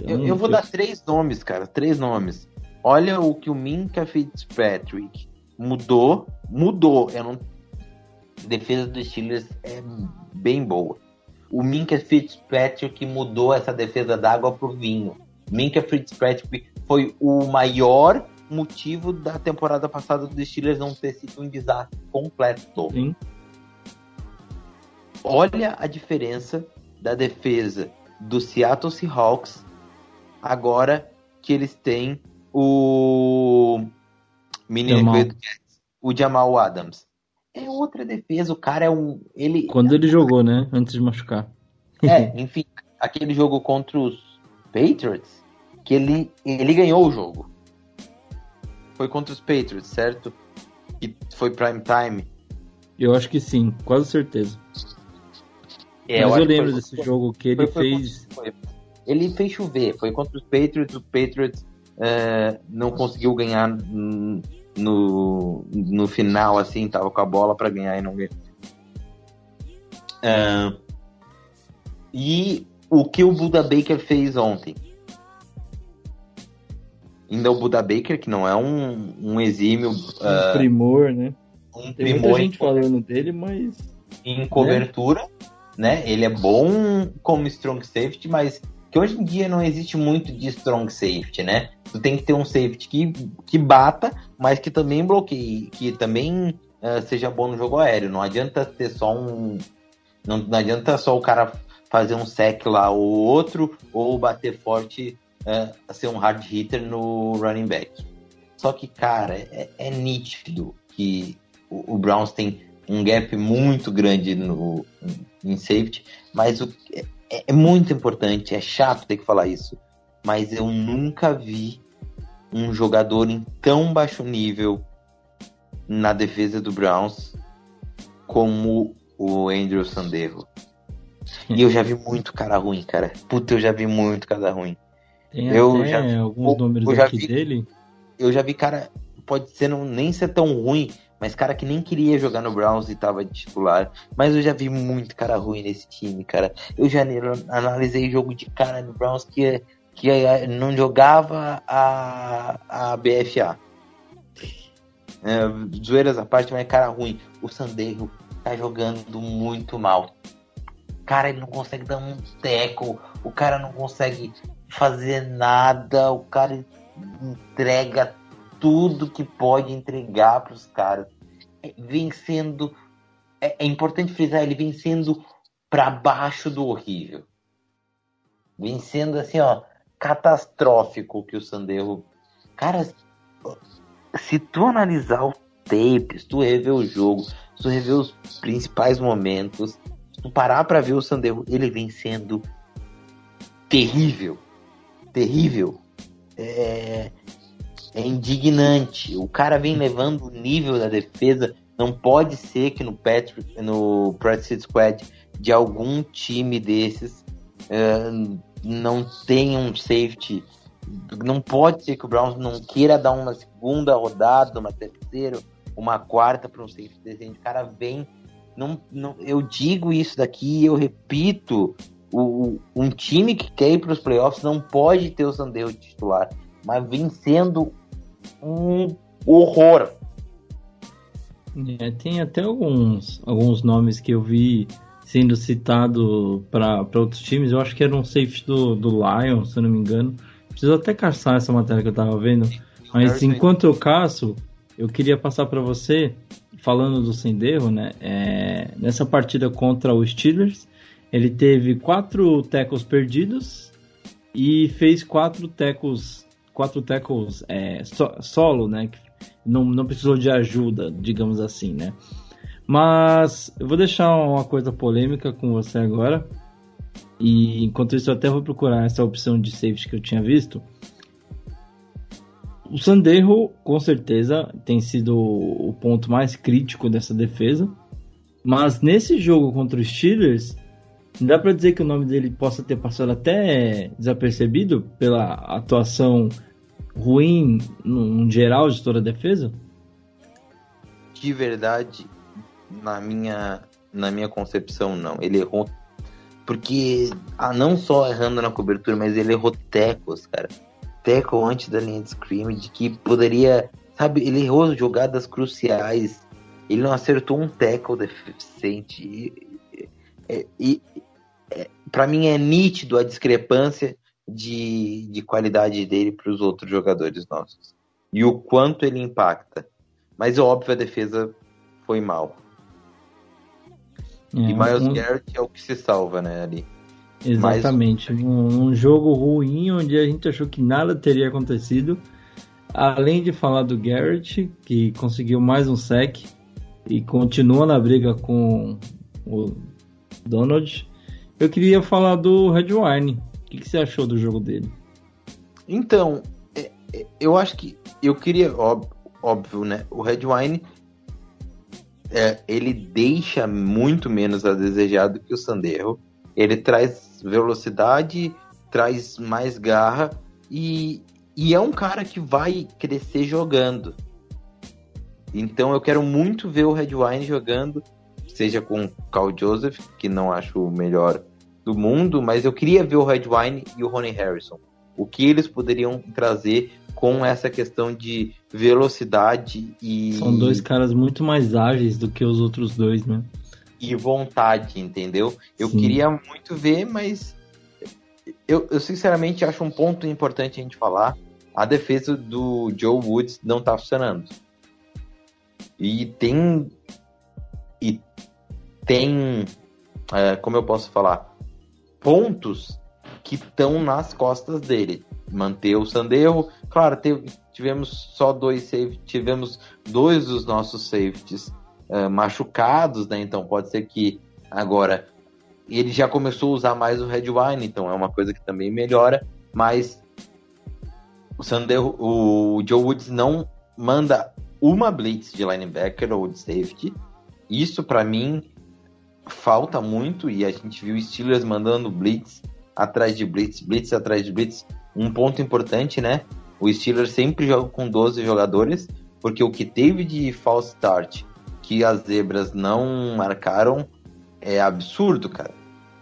Então, Eu, eu vou dar três nomes, cara. Três nomes. Olha o que o Minka Fitzpatrick mudou. Mudou. Eu não... Defesa dos Steelers é bem boa. O Minka Fitzpatrick mudou essa defesa d'água pro vinho. Minka Fitzpatrick foi o maior motivo da temporada passada dos Steelers não ter sido um desastre completo. Sim. Olha a diferença da defesa do Seattle Seahawks agora que eles têm o menino Jamal. O Jamal Adams. É outra defesa, o cara é um ele Quando ele jogou, né? Antes de machucar. é, <laughs> enfim, aquele jogo contra os Patriots que ele ele ganhou o jogo. Foi contra os Patriots, certo? E foi prime time. Eu acho que sim, quase certeza. É, Mas eu, que lembro foi- desse jogo que ele Foi- foi fez. Foi. Ele fez chover, foi contra os Patriots, o Patriots é, não conseguiu ganhar no, no final, assim, tava com a bola para ganhar e não ganhou. É, e o que o Buda Baker fez ontem? Ainda o Buda Baker, que não é um, um exímio, Um primor, né? um Tem muita primor em gente falando dele, mas. em cobertura, né? Ele é bom como strong safety, mas que hoje em dia não existe muito de strong safety, né? Tu tem que ter um safety que, que bata, mas que também bloqueie, que também eh, seja bom no jogo aéreo. Não adianta ter só um. Não, não adianta só o cara fazer um sec lá ou outro, ou bater forte, eh, ser um hard hitter no running back. Só que, cara, é, é nítido que o, o Browns tem um gap muito grande no, em safety, mas o, é, é muito importante, é chato ter que falar isso, mas eu nunca vi um jogador em tão baixo nível na defesa do Browns como o Andrew Sandero. E eu já vi muito cara ruim, cara. Puta, eu já vi muito cara ruim. Tem Eu já vi- alguns números eu já aqui vi- dele. Eu já vi cara, pode ser não, nem ser tão ruim, mas cara que nem queria jogar no Browns e tava de titular. Mas eu já vi muito cara ruim nesse time, cara. Eu já analisei jogo de cara no Browns que, que eh, não jogava a, a BFA. É, zoeiras à parte, mas é cara ruim. O Sandero tá jogando muito mal. Cara, ele não consegue dar um teco. O cara não consegue fazer nada. O cara entrega tudo que pode entregar para os caras. É, vem sendo. É, é importante frisar, ele vem sendo para baixo do horrível. Vem sendo assim, ó, catastrófico que o Sandero. Cara, se tu analisar o tape, se tu rever o jogo, se tu rever os principais momentos, se tu parar pra ver o Sandero, ele vem sendo terrível. Terrível. É, é indignante. O cara vem levando o nível da defesa. Não pode ser que no Patrick, no Practice Squad de algum time desses é, não tenha um safety. Não pode ser que o Browns não queira dar uma segunda rodada, uma terceira, uma quarta para um safety decente. O cara vem. Não, não, eu digo isso daqui, eu repito. O, um time que quer ir para os playoffs não pode ter o Sandero titular, mas vem sendo um horror. É, tem até alguns, alguns nomes que eu vi sendo citado para outros times. Eu acho que era um safety do, do Lions, se eu não me engano. Preciso até caçar essa matéria que eu tava vendo. Mas enquanto eu caço, eu queria passar para você, falando do Senderro, né? É, nessa partida contra os Steelers, ele teve quatro tackles perdidos e fez quatro tackles, quatro tackles é, so, solo, né? Não, não precisou de ajuda, digamos assim, né? Mas eu vou deixar uma coisa polêmica com você agora. E enquanto isso, eu até vou procurar essa opção de safety que eu tinha visto. O Sanderro, com certeza, tem sido o ponto mais crítico dessa defesa. Mas nesse jogo contra os Steelers, dá para dizer que o nome dele possa ter passado até desapercebido pela atuação ruim no geral de toda a defesa? De verdade, na minha, na minha concepção, não. Ele errou. Porque, ah, não só errando na cobertura, mas ele errou tecos, cara. Teco antes da linha de scrimmage, que poderia. Sabe, ele errou jogadas cruciais. Ele não acertou um tackle deficiente. E, e, e é, para mim é nítido a discrepância de, de qualidade dele para os outros jogadores nossos. E o quanto ele impacta. Mas óbvio, a defesa foi mal. É, e Miles um... Garrett é o que se salva, né, ali. Exatamente. Mais... Um, um, jogo ruim onde a gente achou que nada teria acontecido. Além de falar do Garrett, que conseguiu mais um sec e continua na briga com o Donald. Eu queria falar do Redwine. O que, que você achou do jogo dele? Então, é, é, eu acho que eu queria, óbvio, óbvio né? O Redwine é, ele deixa muito menos a desejar do que o Sandero. Ele traz velocidade, traz mais garra e, e é um cara que vai crescer jogando. Então eu quero muito ver o Redwine jogando, seja com o Carl Joseph, que não acho o melhor do mundo, mas eu queria ver o Redwine e o Ronnie Harrison. O que eles poderiam trazer com essa questão de velocidade e. São dois caras muito mais ágeis do que os outros dois, né? E vontade, entendeu? Eu Sim. queria muito ver, mas eu, eu sinceramente acho um ponto importante a gente falar. A defesa do Joe Woods não tá funcionando. E tem. E tem. É, como eu posso falar? Pontos que estão nas costas dele. Manter o Sanderro. Claro, teve, tivemos só dois safeties, tivemos dois dos nossos safeties uh, machucados, né? Então pode ser que agora ele já começou a usar mais o Red Wine, então é uma coisa que também melhora, mas o Sanderro, o Joe Woods não manda uma blitz de linebacker ou de safety. Isso para mim falta muito e a gente viu Steelers mandando blitz atrás de blitz, blitz atrás de blitz. Um ponto importante, né? O Steelers sempre joga com 12 jogadores, porque o que teve de false start que as zebras não marcaram é absurdo, cara.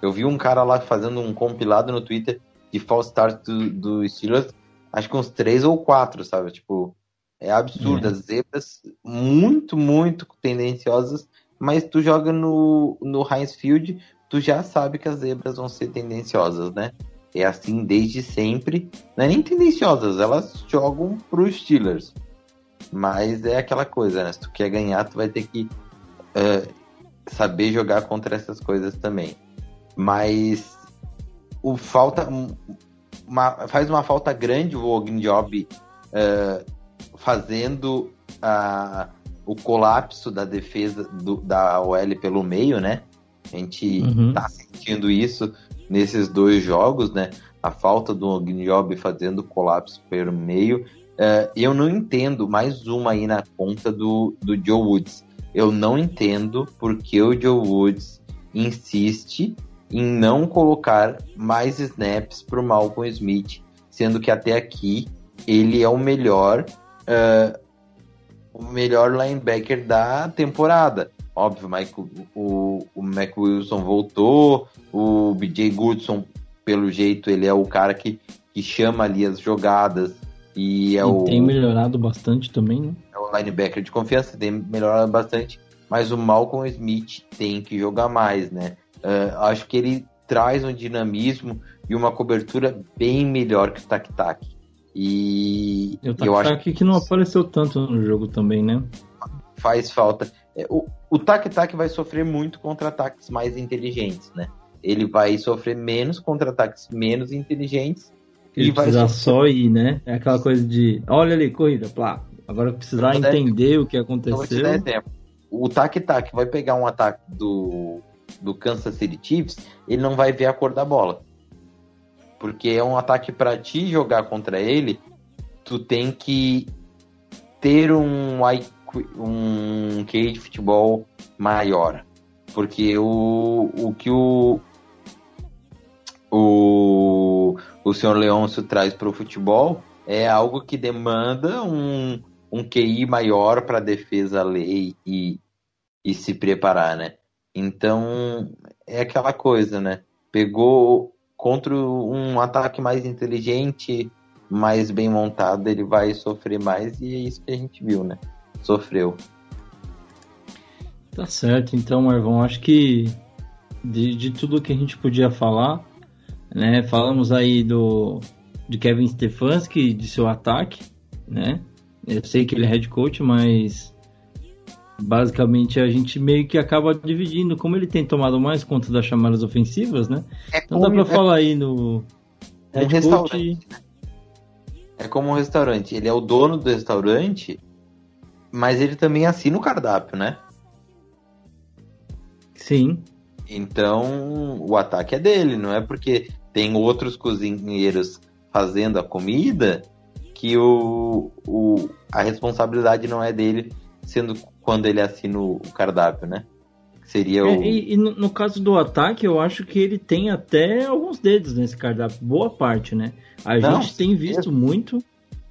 Eu vi um cara lá fazendo um compilado no Twitter de false start do, do Steelers, acho que uns três ou quatro, sabe? Tipo, é absurdo. As zebras muito, muito tendenciosas, mas tu joga no, no Heinz Field, tu já sabe que as zebras vão ser tendenciosas, né? É assim desde sempre. Não é nem tendenciosas, elas jogam pro Steelers. Mas é aquela coisa, né? Se tu quer ganhar, tu vai ter que uh, saber jogar contra essas coisas também. Mas o falta uma, faz uma falta grande o Ognjob uh, fazendo a, o colapso da defesa do, da OL pelo meio, né? A gente uhum. tá sentindo isso nesses dois jogos, né? A falta do Ogniobi fazendo colapso pelo meio. Uh, eu não entendo mais uma aí na conta do, do Joe Woods. Eu não entendo porque o Joe Woods insiste em não colocar mais snaps para o Malcolm Smith, sendo que até aqui ele é o melhor uh, o melhor linebacker da temporada. Óbvio, o, o Mac Wilson voltou, o BJ Goodson, pelo jeito, ele é o cara que, que chama ali as jogadas. E é e o. Tem melhorado bastante também, né? É o linebacker de confiança, tem melhorado bastante. Mas o Malcolm Smith tem que jogar mais, né? Uh, acho que ele traz um dinamismo e uma cobertura bem melhor que o Tac Tac. E E o eu acho Tac que não apareceu tanto no jogo também, né? faz falta. É, O, o Tac Tac vai sofrer muito contra ataques mais inteligentes, né? Ele vai sofrer menos contra ataques menos inteligentes. Ele E vai precisar só ir, né? É aquela coisa de, olha ali, corrida, plá. Agora precisar entender o que Então, vou te aconteceu. dar exemplo. O Tac Tac vai pegar um ataque do, do Kansas City Chiefs, ele não vai ver a cor da bola. Porque é um ataque para ti jogar contra ele, tu tem que ter um IQ, um QI de futebol maior. Porque o, o que o o, o senhor Leôncio traz para o futebol é algo que demanda um, um QI maior para a defesa ler e, e se preparar, né? Então, é aquela coisa, né? Pegou contra um ataque mais inteligente, mais bem montado, ele vai sofrer mais e é isso que a gente viu, né? Sofreu. Tá certo, então, Marvão, acho que de, de tudo que a gente podia falar, né? Falamos aí do de Kevin Stefanski, de seu ataque, né? Eu sei que ele é head coach, mas basicamente a gente meio que acaba dividindo, como ele tem tomado mais conta das chamadas ofensivas, né? Então dá pra falar aí no um head coach. restaurante. É como um restaurante. Ele é o dono do restaurante, mas ele também assina o cardápio, né? Sim, Então, o ataque é dele, não é porque tem outros cozinheiros fazendo a comida que o, o, a responsabilidade não é dele, sendo quando ele assina o cardápio, né? Seria o. É, e, e no, no caso do ataque, eu acho que ele tem até alguns dedos nesse cardápio, boa parte, né? A Não, gente tem visto muito.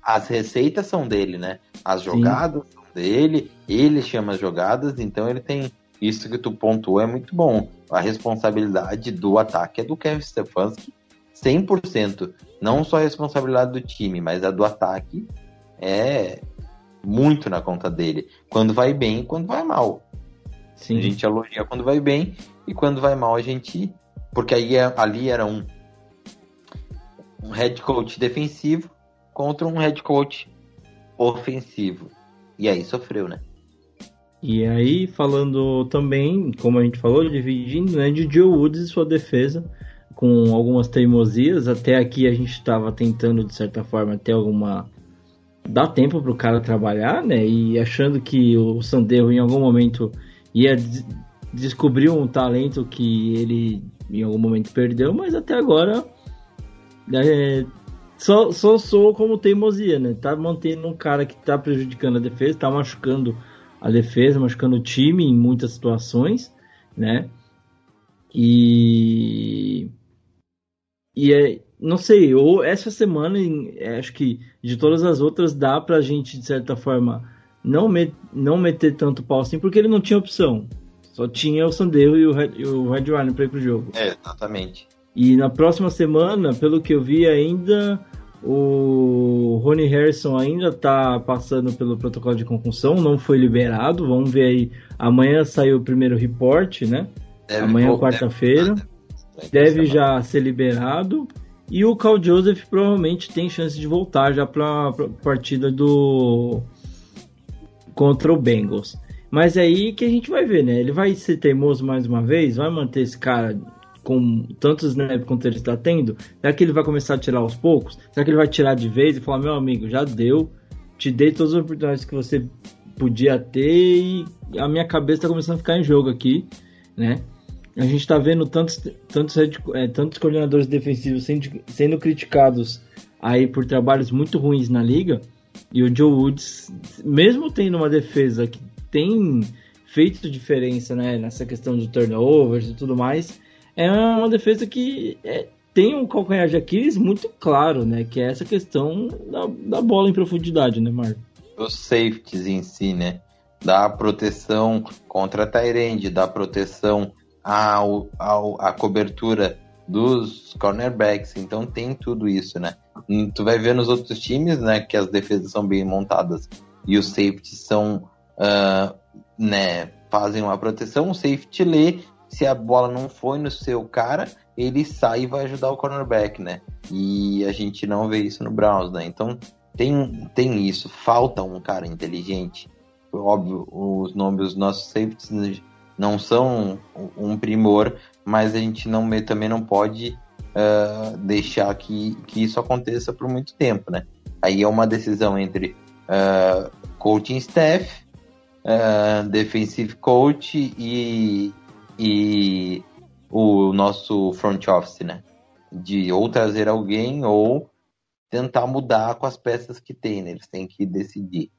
As receitas são dele, né? As jogadas são dele, ele chama as jogadas, então ele tem. Isso que tu pontuou é muito bom. A responsabilidade do ataque é do Kevin Stefanski 100%. Não só a responsabilidade do time, mas a do ataque é muito na conta dele. Quando vai bem e quando vai mal. Sim, A gente elogia quando vai bem e quando vai mal a gente. Porque aí é- ali era um, um head coach defensivo contra um head coach ofensivo. E aí sofreu, né? E aí, falando também, como a gente falou, dividindo, né, de Joe Woods e sua defesa, com algumas teimosias. Até aqui a gente estava tentando, de certa forma, ter alguma. dar tempo pro cara trabalhar, né? E achando que o Sandero em algum momento ia des- descobrir um talento que ele em algum momento perdeu, mas até agora é, só, só soou como teimosia, né? Tá mantendo um cara que tá prejudicando a defesa, tá machucando a defesa, machucando o time em muitas situações, né? E e é, não sei, ou essa semana, em- é, acho que de todas as outras dá pra gente de certa forma não, met, não meter tanto pau assim, porque ele não tinha opção. Só tinha o Sandero e o Red, e o Red Ryan pra ir pro jogo. É, exatamente. E na próxima semana, pelo que eu vi ainda, o Rony Harrison ainda tá passando pelo protocolo de concussão, não foi liberado. Vamos ver aí. Amanhã saiu o primeiro report, né? Deve Amanhã, quarta-feira. deve- Deve já ser liberado. E o Cal Joseph provavelmente tem chance de voltar já para a partida do contra o Bengals. Mas é aí que a gente vai ver, né? Ele vai ser teimoso mais uma vez, vai manter esse cara com tantos snaps quanto ele está tendo? Será que ele vai começar a tirar aos poucos? Será que ele vai tirar de vez e falar, meu amigo, já deu, te dei todas as oportunidades que você podia ter e a minha cabeça está começando a ficar em jogo aqui, né? A gente está vendo tantos, tantos, é, tantos coordenadores defensivos sendo, sendo criticados aí por trabalhos muito ruins na liga. E o Joe Woods, mesmo tendo uma defesa que tem feito diferença né, nessa questão de turnovers e tudo mais, é uma defesa que é, tem um calcanhar de Aquiles muito claro, né? Que é essa questão da, da bola em profundidade, né, Marco? Os safeties em si, né? Dá proteção contra a Tyrande, dá proteção ao, ao, à cobertura dos cornerbacks. Então tem tudo isso, né? Hum, Tu vai ver nos outros times, né? Que as defesas são bem montadas e os safeties são, ah, né? Fazem uma proteção, o safety lê, se a bola não foi no seu cara, ele sai e vai ajudar o cornerback, né? E a gente não vê isso no Browns, né? Então tem, tem isso, falta um cara inteligente. Óbvio, os nomes dos nossos safeties não são um primor, mas a gente não, também não pode uh, deixar que, que isso aconteça por muito tempo, né? Aí é uma decisão entre uh, coaching staff, uh, defensive coach e, e o nosso front office, né? De ou trazer alguém ou tentar mudar com as peças que tem, né? Eles têm que decidir.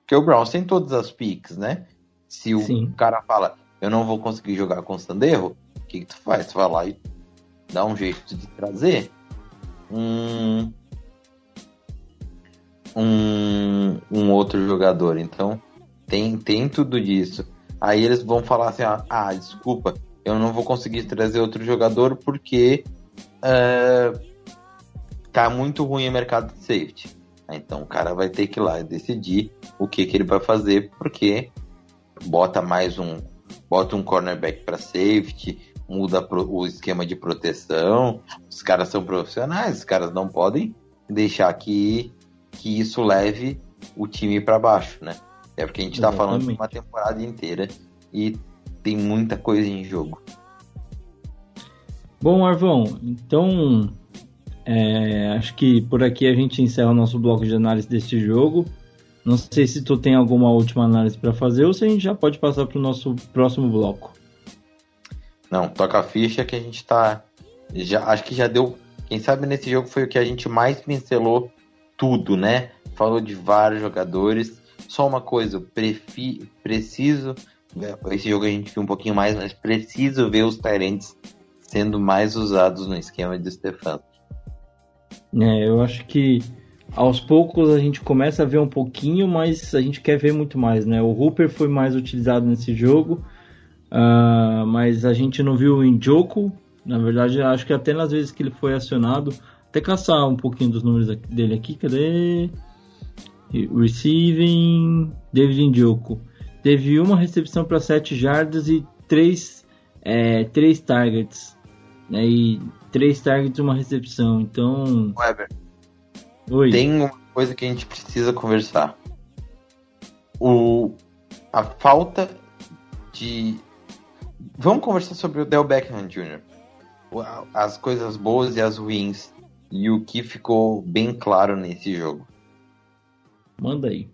Porque o Browns tem todas as picks, né? Se o Sim. cara fala, eu não vou conseguir jogar com o Sanderro, o que, que tu faz? Tu vai lá e dá um jeito de trazer um, um, um outro jogador. Então, tem, tem tudo disso. Aí eles vão falar assim: ah, desculpa, eu não vou conseguir trazer outro jogador porque uh, tá muito ruim o mercado de safety. Então o cara vai ter que ir lá e decidir o que, que ele vai fazer, porque bota mais um. Bota um cornerback para safety, muda o esquema de proteção. Os caras são profissionais, os caras não podem deixar que, que isso leve o time para baixo, né? É porque a gente está falando de uma temporada inteira e tem muita coisa em jogo. Bom, Arvão, então é, acho que por aqui a gente encerra o nosso bloco de análise deste jogo. Não sei se tu tem alguma última análise para fazer ou se a gente já pode passar para o nosso próximo bloco. Não, toca a ficha que a gente tá. Já, acho que já deu. Quem sabe nesse jogo foi o que a gente mais pincelou tudo, né? Falou de vários jogadores. Só uma coisa, prefi, preciso. Esse jogo a gente viu um pouquinho mais, mas preciso ver os Tyrants sendo mais usados no esquema de Stefan. É, eu acho que aos poucos a gente começa a ver um pouquinho, mas a gente quer ver muito mais, né? O Hooper foi mais utilizado nesse jogo, uh, mas a gente não viu o Njoku. Na verdade, acho que até nas vezes que ele foi acionado, até caçar um pouquinho dos números dele aqui, cadê? Receiving, David Njoku. Teve uma recepção para 7 jardas e 3, é, 3 targets. Né? E três targets uma recepção. Então. Weber. Oi. Tem uma coisa que a gente precisa conversar. O, a falta de. Vamos conversar sobre o Del Beckham Jr. As coisas boas e as ruins. E o que ficou bem claro nesse jogo. Manda aí.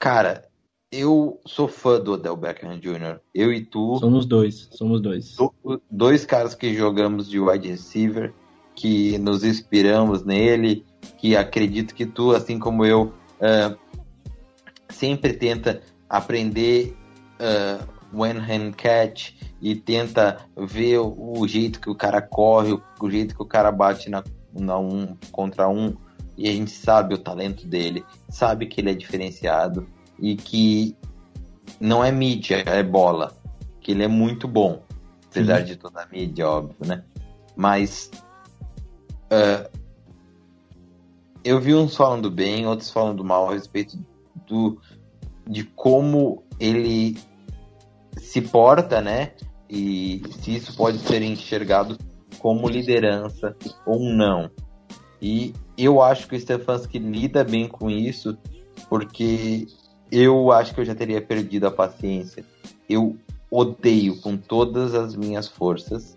Cara, eu sou fã do Odell Beckham Jr. Eu e tu. Somos dois, somos dois. dois caras que jogamos de wide receiver, que nos inspiramos nele, que acredito que tu, assim como eu, uh, sempre tenta aprender uh, one hand catch e tenta ver o, o, jeito que o cara corre, o, o jeito que o cara bate na, na um contra um. E a gente sabe o talento dele, sabe que ele é diferenciado e que não é mídia, é bola. Que ele é muito bom. Apesar Sim. de toda a mídia, óbvio, né? Mas. Uh, eu vi uns falando bem, outros falando mal a respeito do, de como ele se porta, né? E se isso pode ser enxergado como liderança ou não. E eu acho que o Stefanski lida bem com isso, porque eu acho que eu já teria perdido a paciência. Eu odeio com todas as minhas forças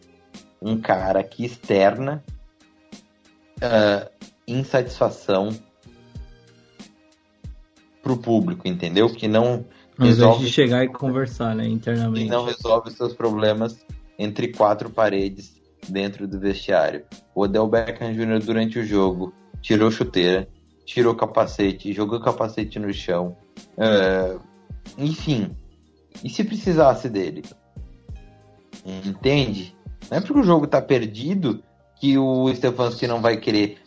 um cara que externa uh, insatisfação pro público, entendeu? Que não resolve de chegar e conversar, né, internamente. Que não resolve seus problemas entre quatro paredes dentro do vestiário. O Odell Beckham Jr. durante o jogo tirou chuteira, tirou capacete, jogou capacete no chão, é, enfim, e se precisasse dele? Entende? Não é porque o jogo tá perdido que o Stefanski não vai querer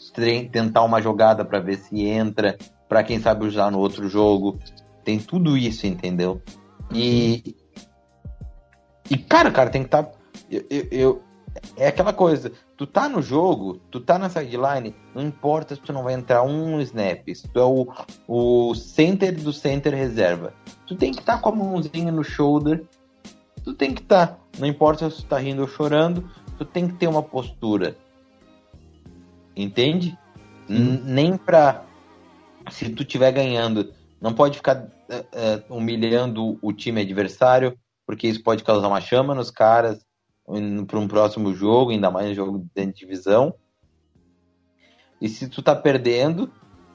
tentar uma jogada para ver se entra, para quem sabe usar no outro jogo. Tem tudo isso, entendeu? E. E, cara, cara, tem que estar. Tá, eu, eu, eu, é aquela coisa tu tá no jogo, tu tá na sideline, não importa se tu não vai entrar um snap, se tu é o, o center do center reserva. Tu tem que estar tá com a mãozinha no shoulder tu tem que estar. Tá, não importa se tu tá rindo ou chorando, tu tem que ter uma postura. Entende? Nem pra. Se tu estiver ganhando, não pode ficar uh, uh, humilhando o time adversário, porque isso pode causar uma chama nos caras para um próximo jogo, ainda mais um jogo de divisão. E se tu tá perdendo,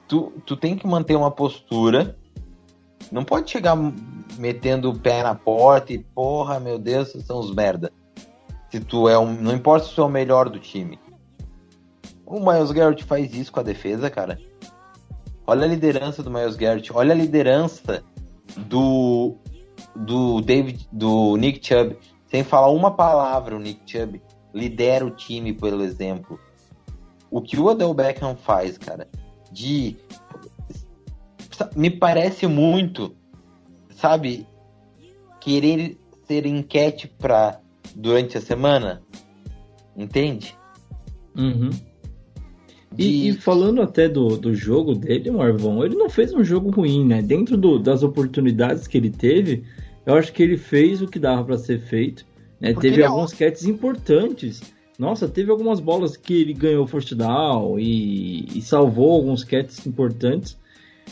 tu, tu tem que manter uma postura. Não pode chegar metendo o pé na porta e, porra, meu Deus, vocês são os merda. Se tu é um. Não importa se tu é o melhor do time. O Miles Garrett faz isso com a defesa, cara. Olha a liderança do Miles Garrett. Olha a liderança do. Do David. Do Nick Chubb. Sem falar uma palavra, o Nick Chubb lidera o time, pelo exemplo. O que o Odell Beckham faz, cara, de. Me parece muito, sabe, querer ser enquete pra, durante a semana. Entende? Uhum. De... E, e, falando até do, do jogo dele, Marvão, ele não fez um jogo ruim, né? Dentro do, das oportunidades que ele teve, eu acho que ele fez o que dava para ser feito. Né? Teve é alguns catches importantes. Nossa, teve algumas bolas que ele ganhou first down e, e salvou alguns catches importantes.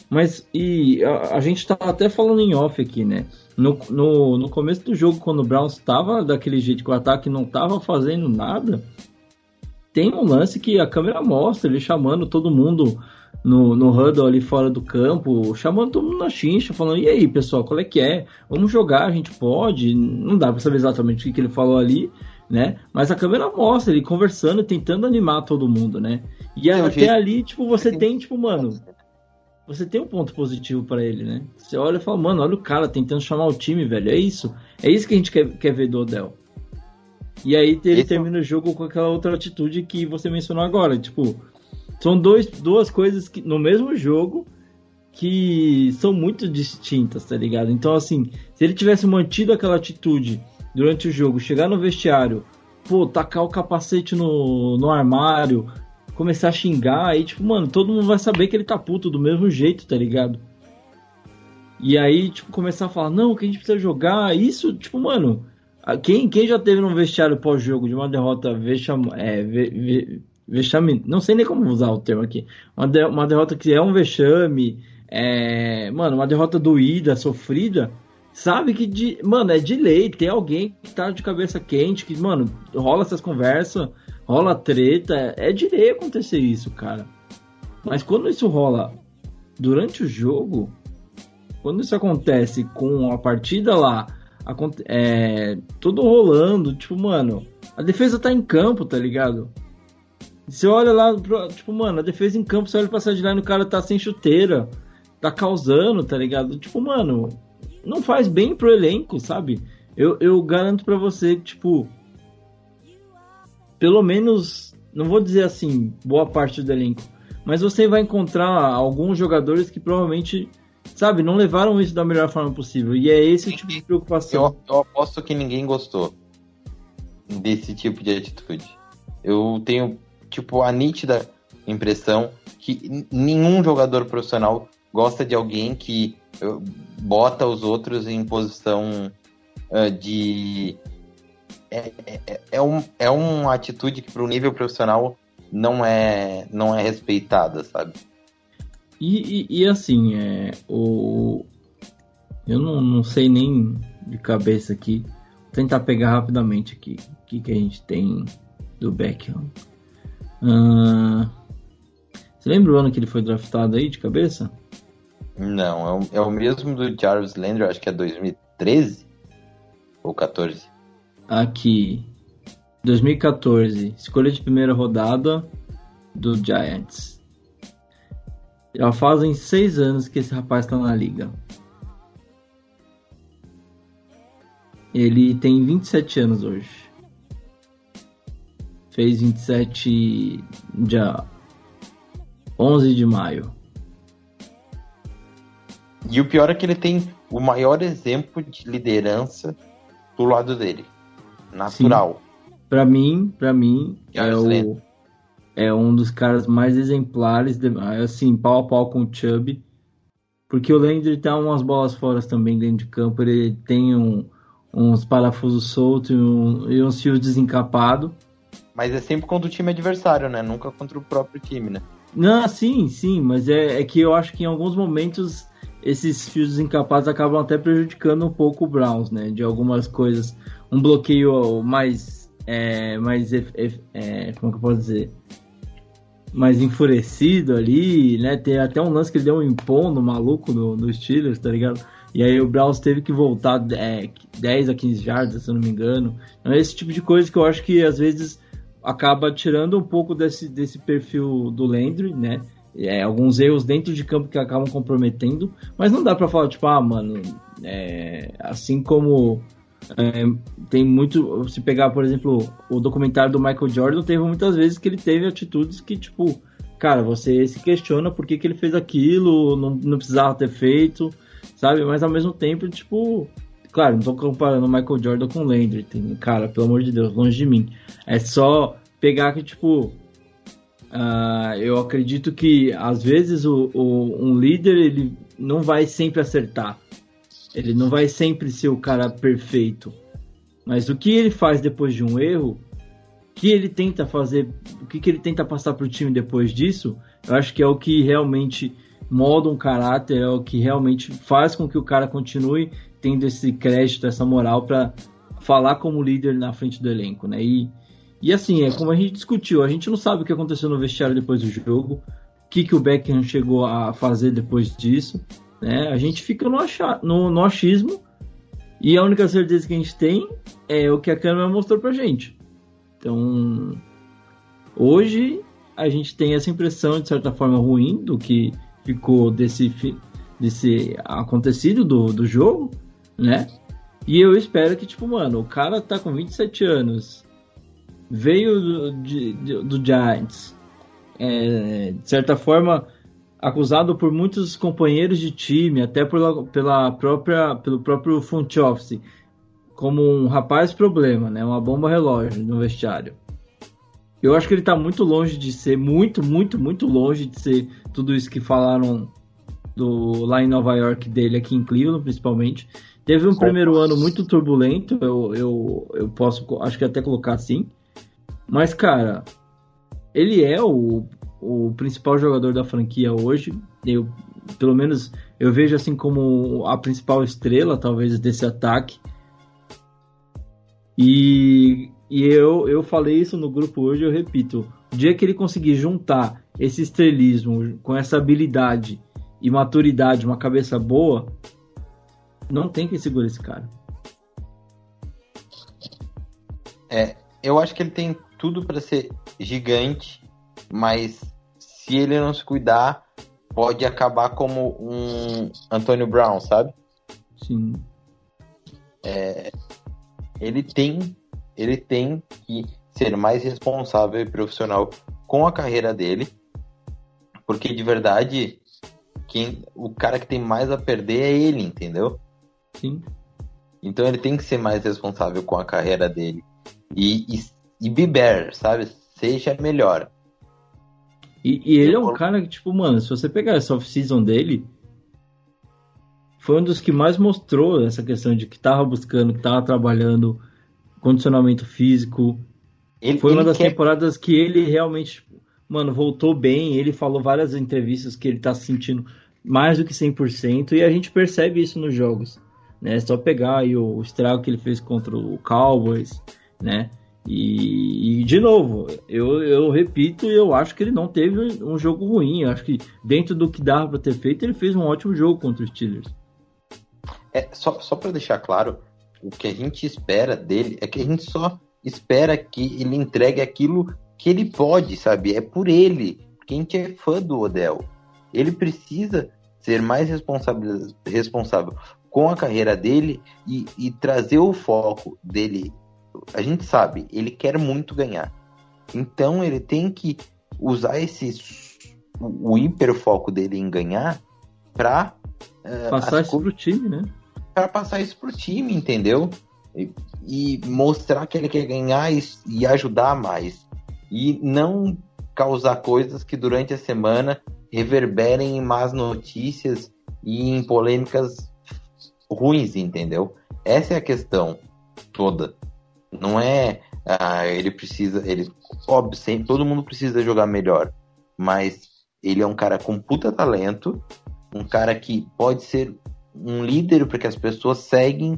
Mas e a, a, gente tá até falando em off aqui, né? No, no, no começo do jogo, quando o Browns estava daquele jeito que o ataque não estava fazendo nada, tem um lance que a câmera mostra ele chamando todo mundo no, no huddle ali fora do campo, chamando todo mundo na chincha, falando, e aí, pessoal, qual é que é? Vamos jogar, a gente pode? Não dá pra saber exatamente o que ele falou ali, né? Mas a câmera mostra ele conversando, tentando animar todo mundo, né? E até jeito... ali, tipo, você tem, tipo, mano, você tem um ponto positivo para ele, né? Você olha e fala, mano, olha o cara tentando chamar o time, velho. É isso. É isso que a gente quer, quer ver do Odell. E aí ele Esse... termina o jogo com aquela outra atitude que você mencionou agora. Tipo, são dois, duas coisas que, no mesmo jogo que são muito distintas, tá ligado? Então, assim, se ele tivesse mantido aquela atitude durante o jogo, chegar no vestiário, pô, tacar o capacete no, no armário, começar a xingar, aí, tipo, mano, todo mundo vai saber que ele tá puto do mesmo jeito, tá ligado? E aí, tipo, começar a falar, não, que a gente precisa jogar, isso, tipo, mano, quem, quem já teve num vestiário pós-jogo de uma derrota vexam, é, ve, ve, vexame, não sei nem como usar o termo aqui, uma, de, uma derrota que é um vexame, é, mano, uma derrota doída, sofrida, sabe que, de, mano, é de lei, tem alguém que tá de cabeça quente, que, mano, rola essas conversas, rola treta, é de lei acontecer isso, cara. Mas quando isso rola durante o jogo, quando isso acontece com a partida lá, é, tudo rolando, tipo, mano, a defesa tá em campo, tá ligado? Você olha lá, tipo, mano, a defesa em campo, você olha pra sideline, o cara tá sem chuteira, tá causando, tá ligado? Tipo, mano, não faz bem pro elenco, sabe? Eu, eu garanto para você, tipo, pelo menos, não vou dizer assim, boa parte do elenco, mas você vai encontrar alguns jogadores que provavelmente, sabe, não levaram isso da melhor forma possível. E é esse o tipo de preocupação. Eu, eu aposto que ninguém gostou desse tipo de atitude. Eu tenho tipo, a nítida impressão que nenhum jogador profissional gosta de alguém que uh, bota os outros em posição uh, de. É, é, é, um, é uma atitude que, para o nível profissional, não é, não é respeitada, sabe? E, e, e assim, é, o, eu não, não sei nem de cabeça aqui. Vou tentar pegar rapidamente aqui o que, que a gente tem do Beckham. Uh, você lembra o ano que ele foi draftado aí de cabeça? Não, é o, é o mesmo do Jarvis Landry, acho que é 2013 ou 14. Aqui, 2014, escolha de primeira rodada do Giants. Já fazem seis anos que esse rapaz está na liga. Ele tem 27 anos hoje fez 27 dia 11 de maio. E o pior é que ele tem o maior exemplo de liderança do lado dele. Natural. Para mim, para mim é o é um dos caras mais exemplares, de, assim, pau a pau com o Chubb. Porque o Landry tá umas bolas fora também dentro de campo, ele tem um, uns parafusos soltos e, um, e uns fios desencapados. Mas é sempre contra o time adversário, né? Nunca contra o próprio time, né? Não, sim, sim, mas é, é que eu acho que em alguns momentos esses fios desencapados acabam até prejudicando um pouco o Browns, né? De algumas coisas. Um bloqueio mais. É, mais. É, é, como que eu posso dizer? Mais enfurecido ali, né? Tem até um lance que ele deu um impom no maluco no, no Steelers, tá ligado? E aí o Browns teve que voltar é, 10 a 15 jardas, se eu não me engano. Então, esse tipo de coisa que eu acho que às vezes acaba tirando um pouco desse, desse perfil do Landry, né? É, alguns erros dentro de campo que acabam comprometendo, mas não dá para falar, tipo, ah, mano, é, assim como é, tem muito. Se pegar, por exemplo, o documentário do Michael Jordan, teve muitas vezes que ele teve atitudes que, tipo, cara, você se questiona por que, que ele fez aquilo, não, não precisava ter feito, sabe? Mas ao mesmo tempo, tipo, claro, não tô comparando o Michael Jordan com o Landry, tem, cara, pelo amor de Deus, longe de mim. É só pegar que, tipo, Uh, eu acredito que às vezes o, o, um líder ele não vai sempre acertar, ele não vai sempre ser o cara perfeito, mas o que ele faz depois de um erro, o que ele tenta fazer, o que, que ele tenta passar para o time depois disso, eu acho que é o que realmente molda um caráter, é o que realmente faz com que o cara continue tendo esse crédito, essa moral para falar como líder na frente do elenco, né? E e assim, é como a gente discutiu, a gente não sabe o que aconteceu no vestiário depois do jogo, o que, que o Beckham chegou a fazer depois disso, né? A gente fica no, acha, no, no achismo e a única certeza que a gente tem é o que a câmera mostrou pra gente. Então, hoje a gente tem essa impressão de certa forma ruim do que ficou desse, desse acontecido do, do jogo, né? E eu espero que, tipo, mano, o cara tá com 27 anos, veio do, de, do Giants, é, de certa forma acusado por muitos companheiros de time, até pela, pela própria, pelo próprio front office, como um rapaz problema, né? Uma bomba relógio no vestiário. Eu acho que ele está muito longe de ser, muito, muito, muito longe de ser tudo isso que falaram do, lá em Nova York dele, aqui em Cleveland, principalmente. Teve um primeiro ano muito turbulento, eu, eu, eu posso, acho que até colocar assim. Mas, cara, ele é o, o principal jogador da franquia hoje. Eu, pelo menos, eu vejo assim como a principal estrela, talvez, desse ataque. E, e eu, eu falei isso no grupo hoje, eu repito. O dia que ele conseguir juntar esse estrelismo com essa habilidade e maturidade, uma cabeça boa, não tem quem segure esse cara. É, eu acho que ele tem tudo para ser gigante, mas se ele não se cuidar, pode acabar como um Antônio Brown, sabe? Sim. É, ele tem, ele tem que ser mais responsável e profissional com a carreira dele, porque de verdade quem, o cara que tem mais a perder é ele, entendeu? Sim. Então ele tem que ser mais responsável com a carreira dele. E, e e be better, sabe? Seja melhor. E, e ele é um cara que, tipo, mano, se você pegar essa off-season dele, foi um dos que mais mostrou essa questão de que tava buscando, que tava trabalhando, condicionamento físico. Ele, foi uma das quer... temporadas que ele realmente, mano, voltou bem. Ele falou várias entrevistas que ele tá se sentindo mais do que 100%, e a gente percebe isso nos jogos. Né? É só pegar aí o, o estrago que ele fez contra o Cowboys, né? E, e, de novo, eu, eu repito, eu acho que ele não teve um jogo ruim. Eu acho que dentro do que dava para ter feito, ele fez um ótimo jogo contra os Steelers. É, só só para deixar claro, o que a gente espera dele é que a gente só espera que ele entregue aquilo que ele pode, sabe? É por ele, porque a é fã do Odell. Ele precisa ser mais responsável, responsável com a carreira dele e, e trazer o foco dele a gente sabe, ele quer muito ganhar. Então ele tem que usar esse o, o hiperfoco dele em ganhar para uh, passar isso pro time, né? Para passar isso pro time, entendeu? E, e, mostrar que ele quer ganhar e, e ajudar mais. E não causar coisas que durante a semana reverberem em más notícias e em polêmicas ruins, entendeu? Essa é a questão toda. Não é ah, ele precisa, ele óbvio, sempre, todo mundo precisa jogar melhor, mas ele é um cara com puta talento, um cara que pode ser um líder porque as pessoas seguem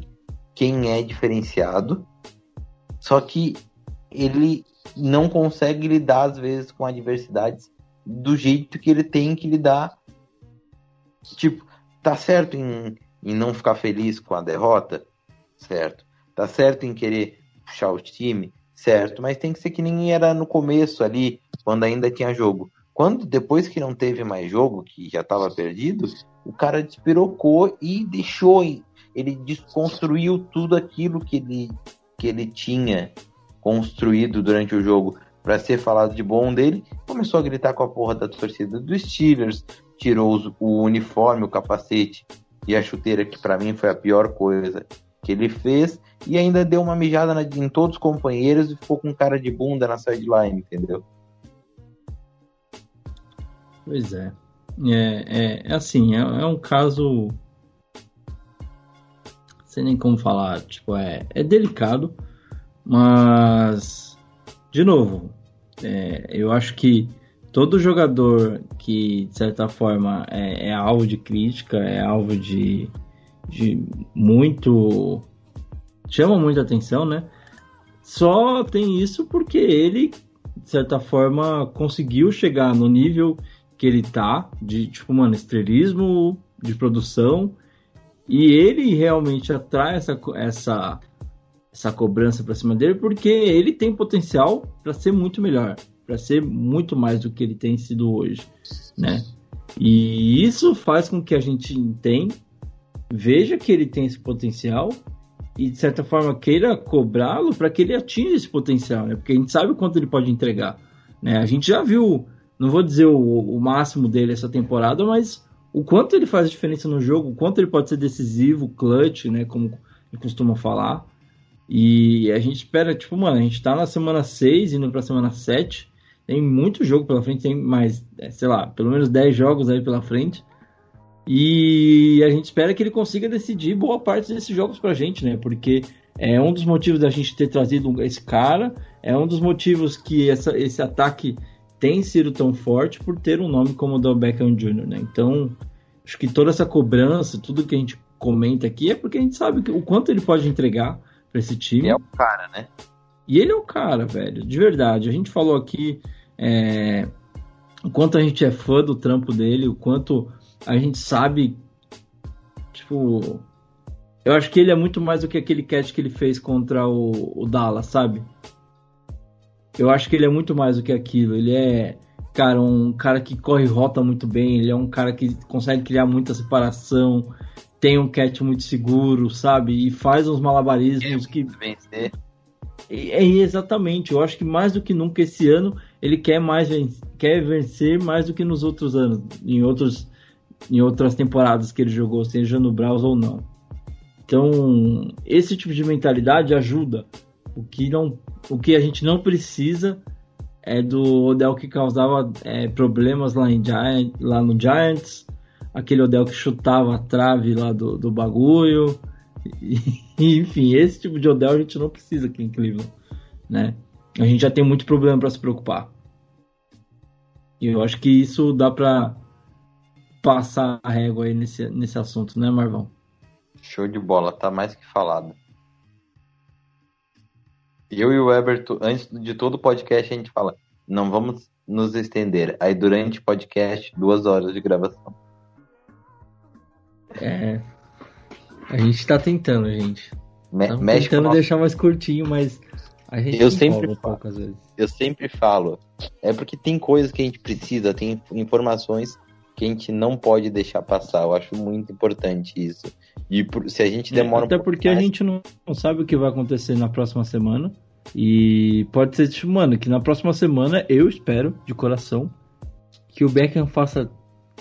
quem é diferenciado. Só que ele não consegue lidar às vezes com adversidades do jeito que ele tem que lidar. Tipo, tá certo em, em não ficar feliz com a derrota, certo? Tá certo em querer puxar o time, certo? Mas tem que ser que nem era no começo ali, quando ainda tinha jogo. Quando depois que não teve mais jogo, que já estava perdido, o cara despirocou e deixou, ele desconstruiu tudo aquilo que ele que ele tinha construído durante o jogo para ser falado de bom dele, começou a gritar com a porra da torcida dos Steelers, tirou o uniforme, o capacete e a chuteira, que para mim foi a pior coisa que ele fez, e ainda deu uma mijada na, em todos os companheiros e ficou com cara de bunda na sideline, entendeu? Pois é. É, é, é assim, é, é, um caso. Sem nem como falar, tipo, é, é delicado, mas. De novo, é, eu acho que todo jogador que, de certa forma, é, é alvo de crítica, é alvo de, de muito. chama muita atenção, né? Só tem isso porque ele, de certa forma, conseguiu chegar no nível que ele tá, de tipo, mano, estrelismo, de produção, e ele realmente atrai essa, essa, essa cobrança para cima dele porque ele tem potencial para ser muito melhor, para ser muito mais do que ele tem sido hoje, né? E isso faz com que a gente entenda, veja que ele tem esse potencial e de certa forma queira cobrá-lo para que ele atinja esse potencial, né? Porque a gente sabe o quanto ele pode entregar, né? A gente já viu não vou dizer o, o máximo dele essa temporada, mas o quanto ele faz diferença no jogo, o quanto ele pode ser decisivo, clutch, né, como costuma falar. E a gente espera, tipo, mano, a gente tá na semana 6, indo pra semana 7, tem muito jogo pela frente, tem mais, é, sei lá, pelo menos 10 jogos aí pela frente. E a gente espera que ele consiga decidir boa parte desses jogos pra gente, né? Porque é um dos motivos da gente ter trazido esse cara, é um dos motivos que essa, esse ataque tem sido tão forte por ter um nome como o do Beckham Jr., né? Então, acho que toda essa cobrança, tudo que a gente comenta aqui é porque a gente sabe o quanto ele pode entregar para esse time. E é o cara, né? E ele é o cara, velho, de verdade. A gente falou aqui é, o quanto a gente é fã do trampo dele, o quanto a gente sabe, tipo, eu acho que ele é muito mais do que aquele catch que ele fez contra o, o Dallas, sabe? Eu acho que ele é muito mais do que aquilo. Ele é, cara, um cara que corre rota muito bem. Ele é um cara que consegue criar muita separação. Tem um catch muito seguro, sabe? E faz uns malabarismos que. Vencer. É, exatamente. Eu acho que mais do que nunca esse ano ele quer mais quer vencer mais do que nos outros anos, em outros em outras temporadas que ele jogou, seja no Browns ou não. Então, esse tipo de mentalidade ajuda. O que não o que a gente não precisa é do Odell que causava é, problemas lá, em Giant, lá no Giants, aquele Odell que chutava a trave lá do, do bagulho. <laughs> E, enfim, esse tipo de Odell a gente não precisa aqui em Cleveland, né? A gente já tem muito problema para se preocupar. E eu acho que isso dá para passar a régua aí nesse, nesse assunto, né, Marvão? Show de bola, tá mais que falado. Eu e o Everton, antes de todo o podcast, a gente fala, não vamos nos estender. Aí durante o podcast, duas horas de gravação. É. A gente tá tentando, gente. Me tentando deixar mais curtinho, mas eu sempre falo, vezes. Eu sempre falo. É porque tem coisas que a gente precisa, tem informações que a gente não pode deixar passar. Eu acho muito importante isso. E se a gente demora Até um porque a gente não, não sabe o que vai acontecer na próxima semana. E pode ser, tipo, mano, que na próxima semana eu espero, de coração, que o Beckham faça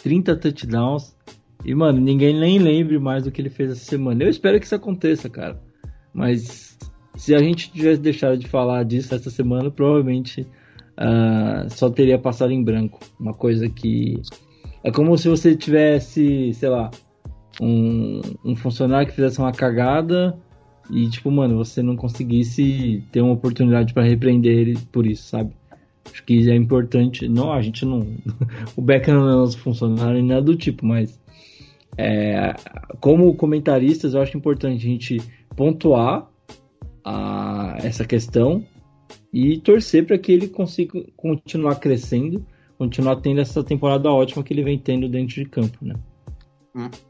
30 touchdowns e, mano, ninguém nem lembre mais do que ele fez essa semana. Eu espero que isso aconteça, cara. Mas se a gente tivesse deixado de falar disso essa semana, provavelmente uh, só teria passado em branco. Uma coisa que é como se você tivesse, sei lá, um, um funcionário que fizesse uma cagada e, tipo, mano, você não conseguisse ter uma oportunidade para repreender ele por isso, sabe? Acho que é importante. Não, a gente não. <laughs> o Beckham não é nosso funcionário nem nada do tipo, mas. É, como comentaristas, eu acho importante a gente pontuar a, essa questão e torcer para que ele consiga continuar crescendo, continuar tendo essa temporada ótima que ele vem tendo dentro de campo, né?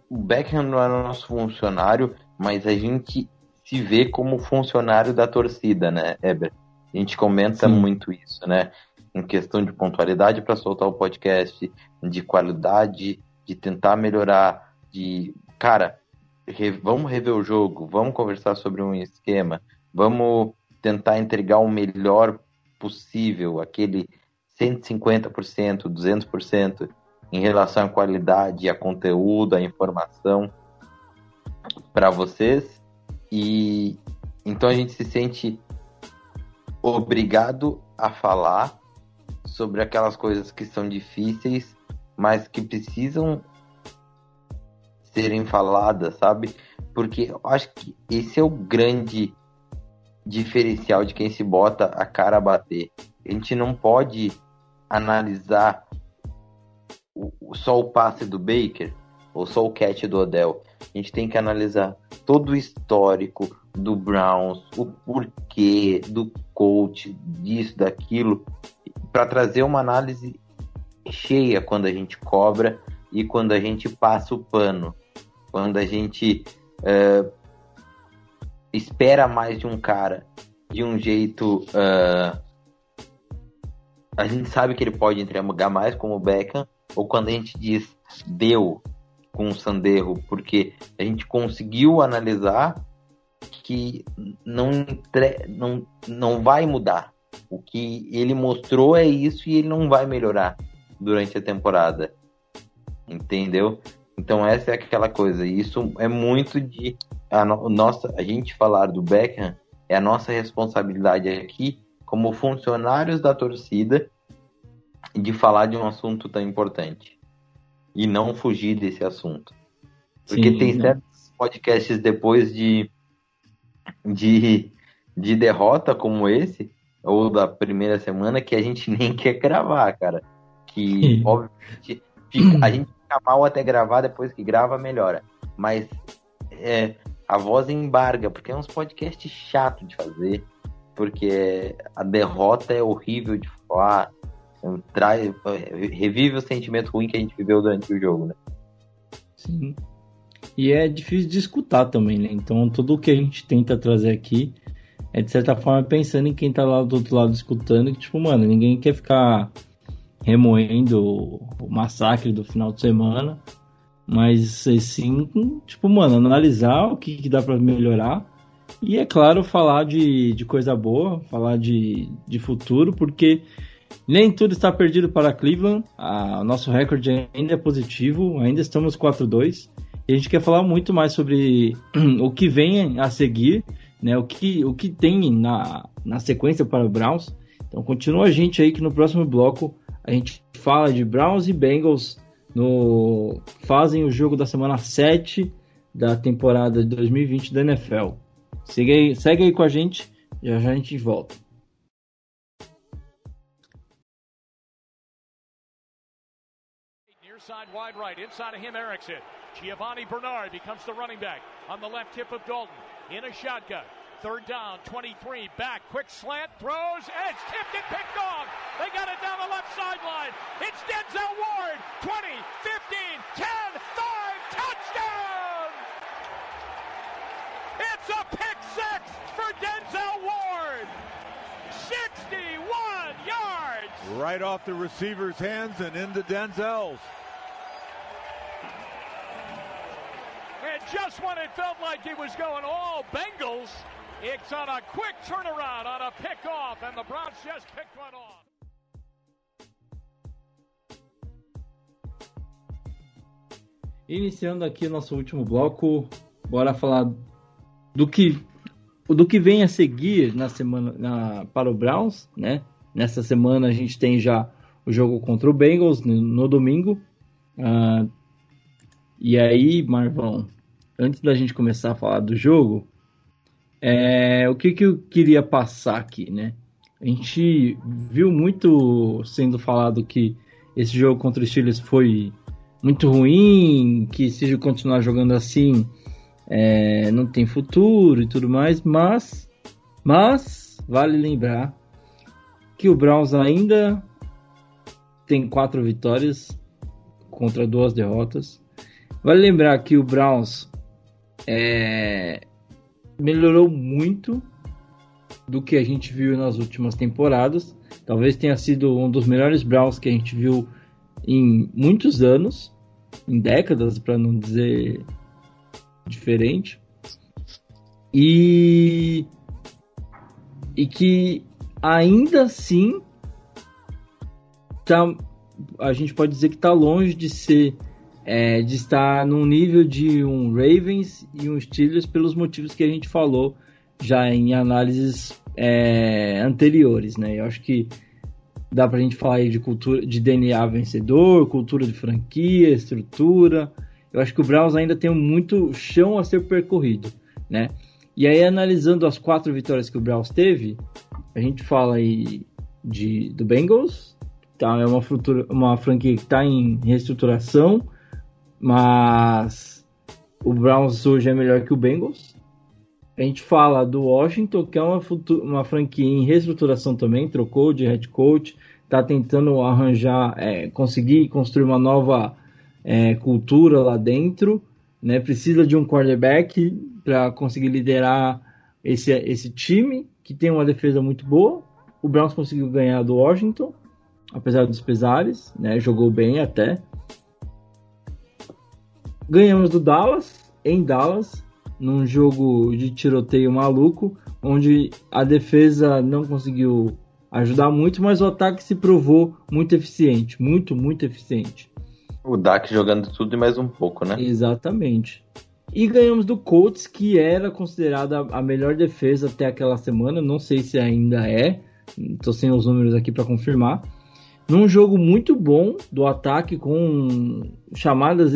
O Beckham não é nosso funcionário, mas a gente se vê como funcionário da torcida, né, Eber? A gente comenta Sim. muito isso, né? Em questão de pontualidade para soltar o podcast, de qualidade, de tentar melhorar, de cara, re, vamos rever o jogo, vamos conversar sobre um esquema, vamos tentar entregar o melhor possível, aquele 150%, 200% em relação à qualidade, a conteúdo, a informação para vocês. E então a gente se sente obrigado a falar sobre aquelas coisas que são difíceis, mas que precisam serem faladas, sabe? Porque eu acho que esse é o grande diferencial de quem se bota a cara a bater. A gente não pode analisar o, só o passe do Baker ou só o catch do Odell. A gente tem que analisar todo o histórico do Browns, o porquê do coach, disso, daquilo, para trazer uma análise cheia quando a gente cobra e quando a gente passa o pano, quando a gente uh, espera mais de um cara de um jeito. Uh, a gente sabe que ele pode entregar mais, como o Beckham, ou quando a gente diz deu com o Sanderro, porque a gente conseguiu analisar que não, não, não vai mudar. O que ele mostrou é isso e ele não vai melhorar durante a temporada. Entendeu? Então essa é aquela coisa. Isso é muito de a no, nossa, a gente falar do Beckham é a nossa responsabilidade aqui como funcionários da torcida de falar de um assunto tão importante e não fugir desse assunto. Porque Sim, tem né? certos podcasts depois de, de, de derrota como esse, ou da primeira semana, que a gente <laughs> nem quer gravar, cara. Que, obviamente, fica, a gente fica mal até gravar, depois que grava, melhora. Mas é, a voz embarga, porque é uns podcasts chato de fazer, porque a derrota é horrível de falar, traz, revive o sentimento ruim que a gente viveu durante o jogo, né? Sim. E é difícil de escutar também, né? Então tudo o que a gente tenta trazer aqui é de certa forma pensando em quem tá lá do outro lado escutando, que tipo, mano, ninguém quer ficar remoendo o massacre do final de semana, mas sim, tipo, mano, analisar o que, que dá para melhorar e é claro, falar de, de coisa boa, falar de, de futuro, porque nem tudo está perdido para Cleveland. O nosso recorde ainda é positivo, ainda estamos 4-2. E a gente quer falar muito mais sobre <clears throat> o que vem a seguir, né? O que, o que tem na, na sequência para o Browns. Então continua a gente aí que no próximo bloco a gente fala de Browns e Bengals no fazem o jogo da semana 7 da temporada de 2020 da NFL. Segue aí, segue aí com a gente, já já a gente volta. Side wide right. Inside of him, Erickson. Giovanni Bernard becomes the running back on the left hip of Dalton. In a shotgun. Third down, 23. Back, quick slant, throws, and it's tipped and picked off. They got it down the left sideline. It's Denzel Ward. 20, 15, 10, 5, touchdown! It's a pick six for Denzel Ward. 61 yards. Right off the receiver's hands and into Denzel's. And just when it felt like it was going all Bengals, it's on a quick turnaround on a pickoff, and the Browns just picked one off. Iniciando aqui o nosso último bloco, bora falar do que do que vem a seguir na semana na, para o Browns, né? Nessa semana a gente tem já o jogo contra o Bengals no, no domingo. Uh, e aí, Marvão, antes da gente começar a falar do jogo, É, o que, que eu queria passar aqui, né? A gente viu muito sendo falado que esse jogo contra os Steelers foi muito ruim, que se continuar jogando assim é, não tem futuro e tudo mais, mas, mas vale lembrar que o Browns ainda tem quatro vitórias contra duas derrotas. Vale lembrar que o Browns é, melhorou muito do que a gente viu nas últimas temporadas. Talvez tenha sido um dos melhores Browns que a gente viu em muitos anos, em décadas, para não dizer diferente. E e que ainda assim tá, a gente pode dizer que está longe de ser é, de estar num nível de um Ravens e um Steelers pelos motivos que a gente falou já em análises é, anteriores, né? Eu acho que dá pra gente falar aí de cultura, de DNA vencedor, cultura de franquia, estrutura. Eu acho que o Browns ainda tem muito chão a ser percorrido, né? E aí analisando as quatro vitórias que o Browns teve, a gente fala aí de do Bengals, tá? É uma, uma franquia que está em reestruturação mas o Browns hoje é melhor que o Bengals. A gente fala do Washington, que é uma, uma franquia em reestruturação também, trocou de head coach, está tentando arranjar, é, conseguir construir uma nova é, cultura lá dentro, né? Precisa de um quarterback para conseguir liderar esse, esse time, que tem uma defesa muito boa. O Browns conseguiu ganhar do Washington, apesar dos pesares, né? Jogou bem até. Ganhamos do Dallas, em Dallas, num jogo de tiroteio maluco, onde a defesa não conseguiu ajudar muito, mas o ataque se provou muito eficiente, muito, muito eficiente. O Dak jogando tudo e mais um pouco, né? Exatamente. E ganhamos do Colts, que era considerada a melhor defesa até aquela semana, não sei se ainda é, estou sem os números aqui para confirmar num jogo muito bom do ataque, com chamadas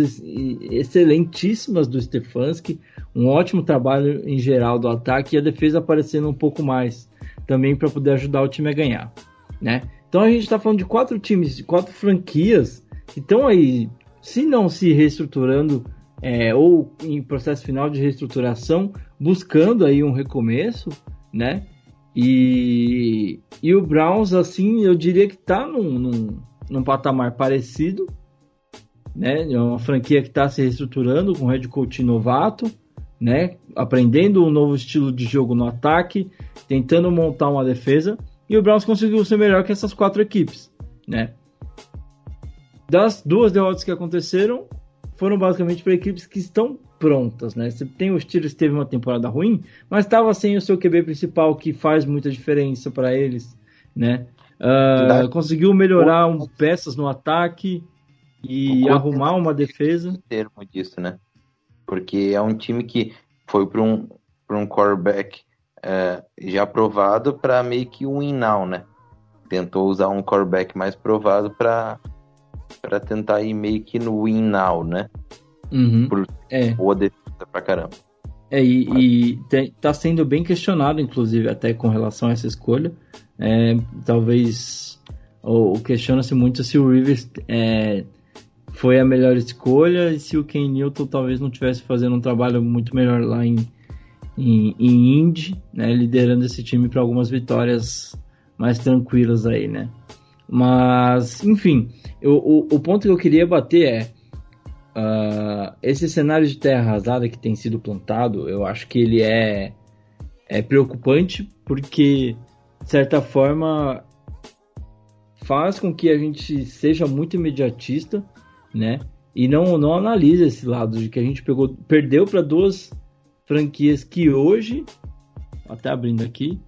excelentíssimas do Stefanski, um ótimo trabalho em geral do ataque e a defesa aparecendo um pouco mais também para poder ajudar o time a ganhar, né? Então a gente está falando de quatro times, de quatro franquias que estão aí, se não se reestruturando é, ou em processo final de reestruturação, buscando aí um recomeço, né? E, e o Browns, assim, eu diria que tá num, num, num patamar parecido, né? É uma franquia que está se reestruturando com head coach novato, né? Aprendendo um novo estilo de jogo no ataque, tentando montar uma defesa. E o Browns conseguiu ser melhor que essas quatro equipes, né? Das duas derrotas que aconteceram, foram basicamente para equipes que estão prontas, né? Você tem os Steelers teve uma temporada ruim, mas estava sem o seu QB principal que faz muita diferença para eles, né? Uh, conseguiu melhorar um, peças no ataque e arrumar uma defesa. Termo disso, né? Porque é um time que foi para um para um quarterback uh, já provado para meio que um win now, né? Tentou usar um quarterback mais provado para para tentar ir meio que no win now, né? Uhum. Por é. boa defesa pra caramba. É, e, e tem, tá sendo bem questionado, inclusive, até com relação a essa escolha. É, talvez ou, questiona-se muito se o Rivers é, foi a melhor escolha e se o Ken Newton talvez não tivesse fazendo um trabalho muito melhor lá em, em, em Indy, né, liderando esse time para algumas vitórias mais tranquilas aí, né? Mas, enfim, eu, o, o ponto que eu queria bater é Uh, esse cenário de terra arrasada que tem sido plantado, eu acho que ele é, é preocupante porque, de certa forma, faz com que a gente seja muito imediatista, né? E não, não analisa esse lado de que a gente pegou, perdeu para duas franquias que hoje, até abrindo aqui,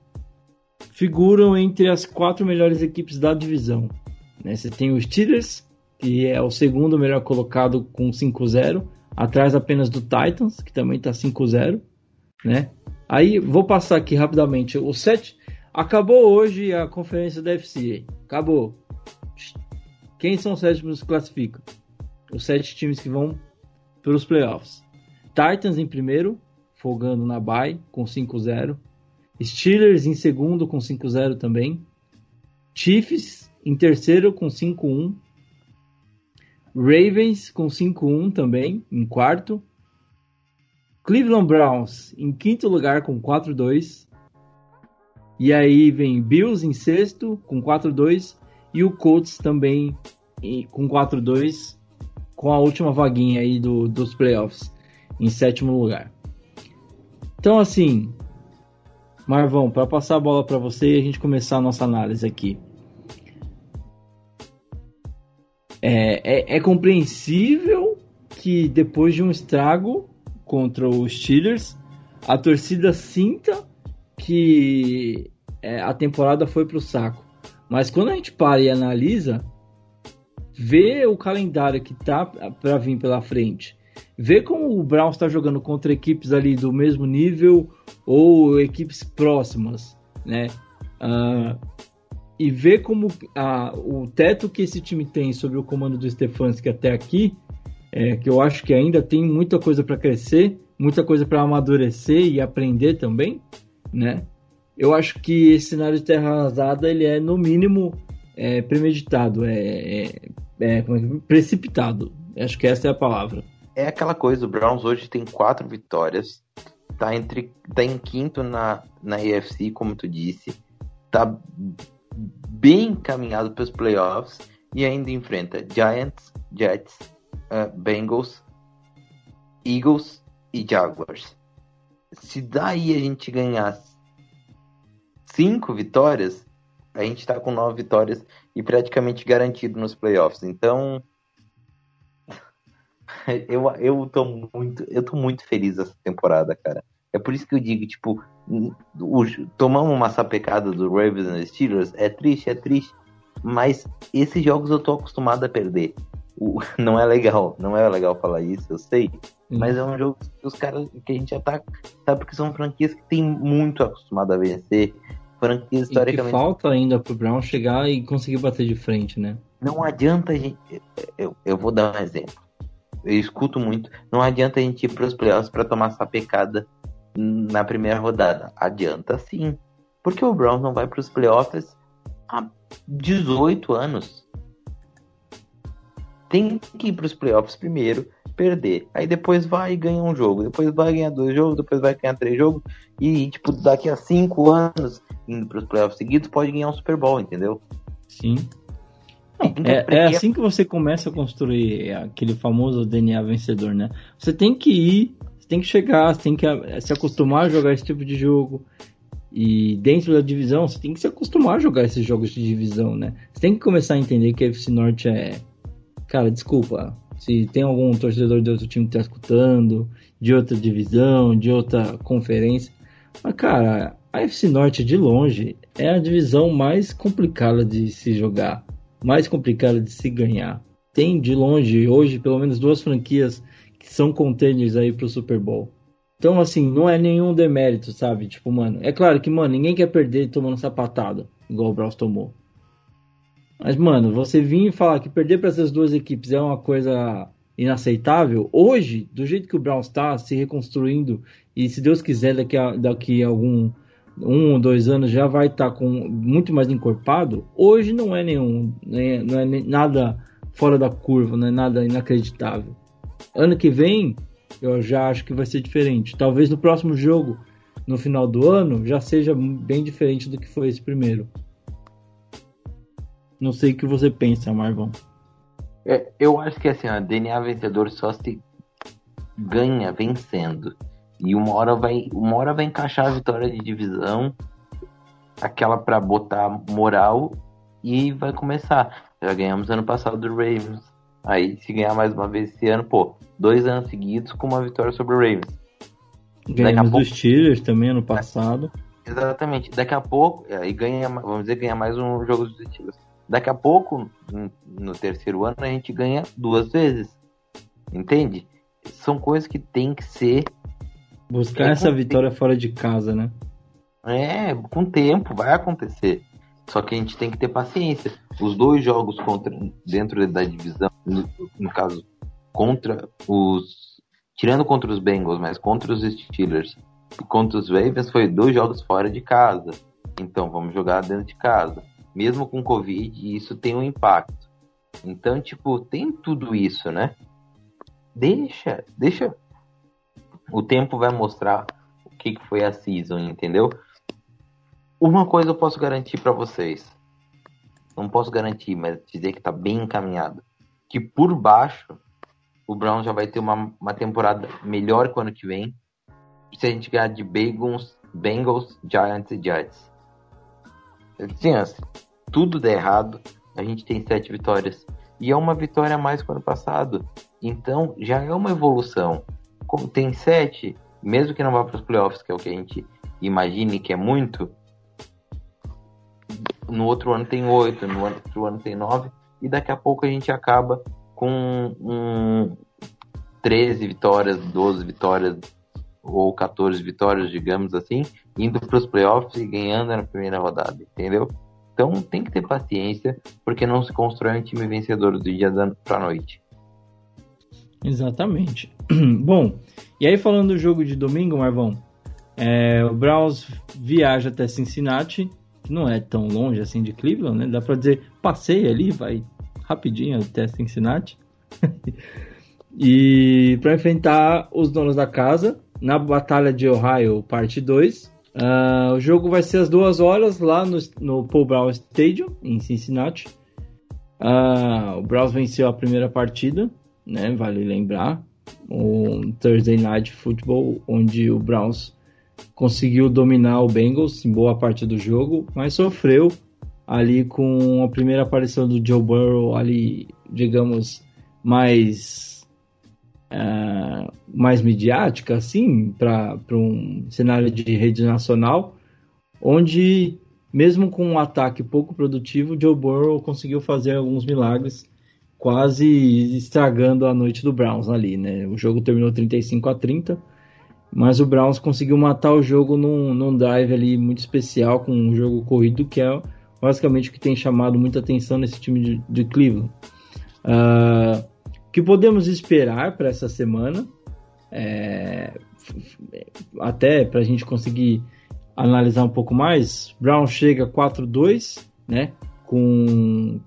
figuram entre as quatro melhores equipes da divisão. Né? Você tem os Steelers, que é o segundo melhor colocado com 5-0, atrás apenas do Titans, que também está 5-0, né? Aí vou passar aqui rapidamente. O 7 acabou hoje a conferência da FCA. Acabou. Quem são os sétimos que classificam? Os sete times que vão para os playoffs. Titans em primeiro, folgando na bye com 5-0. Steelers em segundo com 5-0 também. Chiefs em terceiro com 5-1. Ravens com 5-1 também, em quarto. Cleveland Browns em quinto lugar com 4-2. E aí vem Bills em sexto com 4-2. E o Colts também com 4-2, com a última vaguinha aí do, dos playoffs em sétimo lugar. Então, assim, Marvão, para passar a bola para você e a gente começar a nossa análise aqui. É, é, é, compreensível que depois de um estrago contra os Steelers, a torcida sinta que é, a temporada foi para o saco. Mas quando a gente para e analisa, vê o calendário que tá para vir pela frente, vê como o Browns está jogando contra equipes ali do mesmo nível ou equipes próximas, né? Uh, e ver como uh, o teto que esse time tem sobre o comando do Stefanski até aqui, é, que eu acho que ainda tem muita coisa para crescer, muita coisa para amadurecer e aprender também, né? Eu acho que esse cenário de terra arrasada ele é no mínimo é, premeditado, é, é, é, é precipitado. Acho que essa é a palavra. É aquela coisa, o Browns hoje tem quatro vitórias, tá entre tá em quinto na na AFC, como tu disse, tá bem encaminhado para os playoffs e ainda enfrenta Giants, Jets, uh, Bengals, Eagles e Jaguars. Se daí a gente ganhar cinco vitórias, a gente está com nove vitórias e praticamente garantido nos playoffs. Então, <laughs> eu, eu tô muito, eu tô muito feliz essa temporada, cara. É por isso que eu digo, tipo, o, tomamos uma sapecada do Ravens e Steelers, é triste, é triste, mas esses jogos eu tô acostumado a perder. O, <laughs> não é legal, não é legal falar isso, eu sei, mas é um jogo que os caras que a gente já tá, sabe que são franquias que tem muito acostumado a vencer, franquia historicamente. E que falta ainda pro Brown chegar e conseguir bater de frente, né? Não adianta a gente. Eu, eu vou dar um exemplo. Eu escuto muito. Não adianta a gente ir pros playoffs pra tomar essa pecada na primeira rodada. Adianta sim. Porque o Browns não vai pros playoffs há 18 anos. Tem que ir pros playoffs primeiro, perder. Aí depois vai e ganha um jogo. Depois vai ganhar dois jogos, depois vai ganhar três jogos. E, tipo, daqui a cinco anos indo para os playoffs seguidos, pode ganhar um Super Bowl, entendeu? Sim. É, é, assim que você começa a construir aquele famoso DNA vencedor, né? Você tem que ir, você tem que chegar, você tem que eh, se acostumar a jogar esse tipo de jogo. E dentro da divisão, você tem que se acostumar a jogar esses jogos de divisão, né? Você tem que começar a entender que a FC Norte é. Cara, desculpa. Se tem algum torcedor de outro time que tá escutando, de outra divisão, de outra conferência. Mas, cara, a FC Norte, de longe, é a divisão mais complicada de se jogar, mais complicada de se ganhar. Tem de longe, hoje, pelo menos duas franquias são contenders aí pro Super Bowl. Então, assim, não é nenhum demérito, sabe? Tipo, mano, é claro que, mano, ninguém quer perder tomando sapatada, igual o Browns tomou. Mas, mano, você vir e falar que perder para essas duas equipes é uma coisa inaceitável, hoje, do jeito que o Browns está se reconstruindo, e se Deus quiser, daqui a, daqui a algum um ou dois anos já vai estar tá com muito mais encorpado, hoje não é nenhum, né, não é nada fora da curva, não é nada inacreditável. Ano que vem, eu já acho que vai ser diferente. Talvez no próximo jogo, no final do ano, já seja bem diferente do que foi esse primeiro. Não sei o que você pensa, Marvão. É, eu acho que assim, a DNA vencedor só se ganha vencendo. E uma hora vai, uma hora vai encaixar a vitória de divisão, aquela para botar moral e vai começar. Já ganhamos ano passado do Ravens. Aí se ganhar mais uma vez esse ano, pô, dois anos seguidos com uma vitória sobre o Ravens. Ganhamos pouco... dos Steelers também ano passado. Exatamente. Daqui a pouco, aí ganha, vamos dizer, ganha mais um jogo dos Steelers. Daqui a pouco, no terceiro ano, a gente ganha duas vezes. Entende? São coisas que tem que ser Buscar essa vitória fora de casa, né? É, com tempo, vai acontecer. Só que a gente tem que ter paciência. Os dois jogos contra dentro da divisão, no, caso, contra os tirando contra os Bengals, mas contra os Steelers e contra os Ravens foi dois jogos fora de casa. Então vamos jogar dentro de casa. Mesmo com Covid, isso tem um impacto. Então, tipo, tem tudo isso, né? Deixa, deixa. O tempo vai mostrar o que, que foi a season, entendeu? Uma coisa eu posso garantir para vocês. Não posso garantir, mas dizer que tá bem encaminhado. Que por baixo, o Brown já vai ter uma, uma temporada melhor que o ano que vem. Se a gente ganhar de Bengals, Bengals Giants e Jets. Assim, tudo der errado, a gente tem sete vitórias. E é uma vitória a mais que o ano passado. Então, já é uma evolução. Tem sete, mesmo que não vá para os playoffs, que é o que a gente imagine que é muito, no outro ano tem oito, no outro ano tem nove, e daqui a pouco a gente acaba com um, 13 vitórias, 12 vitórias ou 14 vitórias, digamos assim, indo para os playoffs e ganhando na primeira rodada, entendeu? Então tem que ter paciência, porque não se constrói um time vencedor do dia para noite. Exatamente. <clears throat> Bom, e aí falando do jogo de domingo, Marvão, é, o Browns viaja até Cincinnati, não é tão longe assim de Cleveland, né? Dá para dizer, passei ali, vai rapidinho até Cincinnati. <laughs> e para enfrentar os donos da casa na Batalha de Ohio, parte 2. Uh, ah, o jogo vai ser às duas horas lá no, no Paul Brown Stadium, em Cincinnati. Uh, o Browns venceu a primeira partida, né? Vale lembrar. Um Thursday Night Football, onde o Browns conseguiu dominar o Bengals em boa parte do jogo, mas sofreu ali com a primeira aparição do Joe Burrow ali, digamos, mais uh, mais midiática, assim, para um cenário de rede nacional, onde mesmo com um ataque pouco produtivo, Joe Burrow conseguiu fazer alguns milagres, quase estragando a noite do Browns ali, né? O jogo terminou 35 a 30 mas o Browns conseguiu matar o jogo num, num drive ali muito especial com um jogo corrido que é basicamente o que tem chamado muita atenção nesse time de, de Cleveland. Uh, o que podemos esperar para essa semana? É, até para a gente conseguir analisar um pouco mais, Brown chega 4-2, né? Com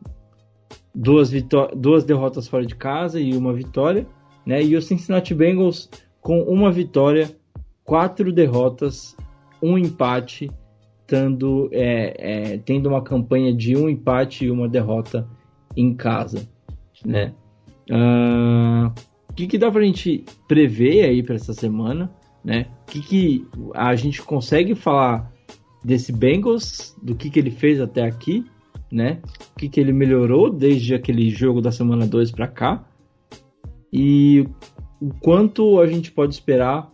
duas, duas derrotas fora de casa e uma vitória, né? E o Cincinnati Bengals com uma vitória, quatro derrotas, um empate, tendo, é, é, tendo uma campanha de um empate e uma derrota em casa, né? Uh, o que, que dá pra gente prever aí para essa semana, né? O que, que a gente consegue falar desse Bengals, do que, que ele fez até aqui, né? O que, que ele melhorou desde aquele jogo da semana 2 para cá e o quanto a gente pode esperar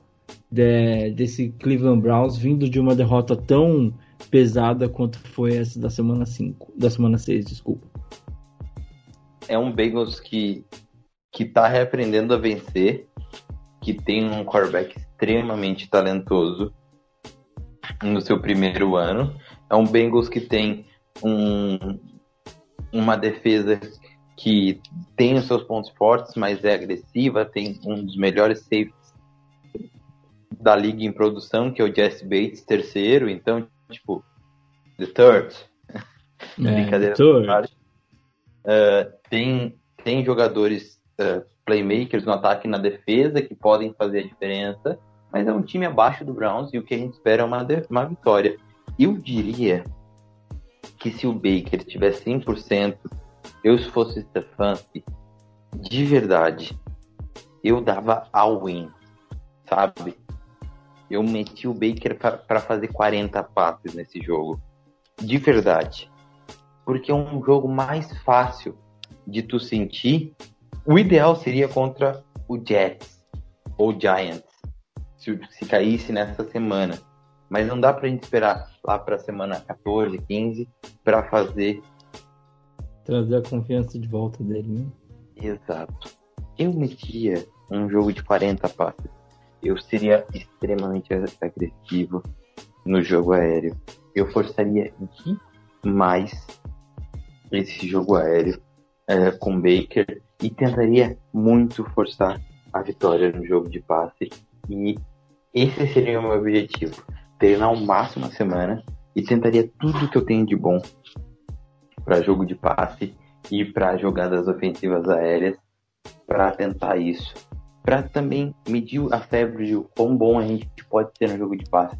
de, desse Cleveland Browns vindo de uma derrota tão pesada quanto foi essa da semana 5, da semana 6, desculpa. É um Bengals que que tá reaprendendo a vencer, que tem um quarterback extremamente talentoso no seu primeiro ano. É um Bengals que tem um, uma defesa que tem os seus pontos fortes, mas é agressiva, tem um dos melhores safeties da liga em produção, que é o Jesse Bates, terceiro, então, tipo, the third. <laughs> É, Brincadeira. Third. Uh, tem, tem jogadores uh, playmakers no ataque e na defesa que podem fazer a diferença, mas é um time abaixo do Browns e o que a gente espera é uma, uma vitória. Eu diria que se o Baker tiver 100%, eu se fosse Stefanski, de verdade, eu dava all win, sabe? Eu meti o Baker para fazer 40 passes nesse jogo. De verdade. Porque é um jogo mais fácil de tu sentir. O ideal seria contra o Jets ou Giants, se, se caísse nessa semana. Mas não dá pra gente esperar lá pra semana 14, 15 para fazer trazer a confiança de volta dele, né? Exato. Eu metia um jogo de 40 passes. Eu seria extremamente agressivo no jogo aéreo. Eu forçaria demais esse jogo aéreo é, com Baker e tentaria muito forçar a vitória no jogo de passe. E esse seria o meu objetivo. Treinar ao máximo a semana e tentaria tudo que eu tenho de bom para jogo de passe e para jogadas ofensivas aéreas para tentar isso. Para também medir a febre de quão bom a gente pode ser no jogo de passe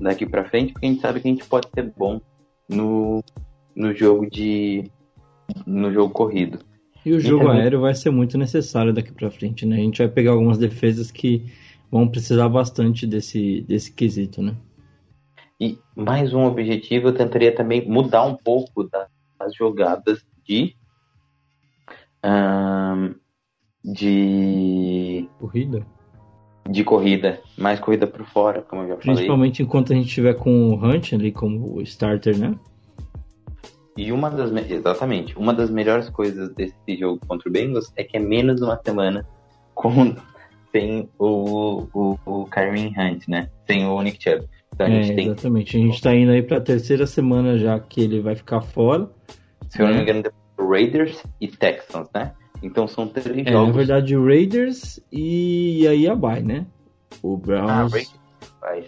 daqui para frente, porque a gente sabe que a gente pode ser bom no, no jogo de no jogo corrido. E o jogo Então- aéreo vai ser muito necessário daqui pra frente, né? A gente vai pegar algumas defesas que vão precisar bastante desse, desse quesito, né? E mais um objetivo, eu tentaria também mudar um pouco da- das jogadas de ahn, de Corrida. de corrida, mais corrida por fora, como eu já falei. Principalmente enquanto a gente tiver com o Hunt ali como starter, né? E uma das me- exatamente, uma das melhores coisas desse jogo contra o Bengals é que é menos uma semana com sem o o, o Kareem Hunt, né? Sem o Nick Chubb. Então a É, tem, exatamente. A gente tá indo aí pra terceira semana já que ele vai ficar fora. se eu não me É. engano, Raiders e Texans, né? Então são três É, na jogos. verdade, o Raiders e aí a bye, né? O Ah, Browns. Raiders faz.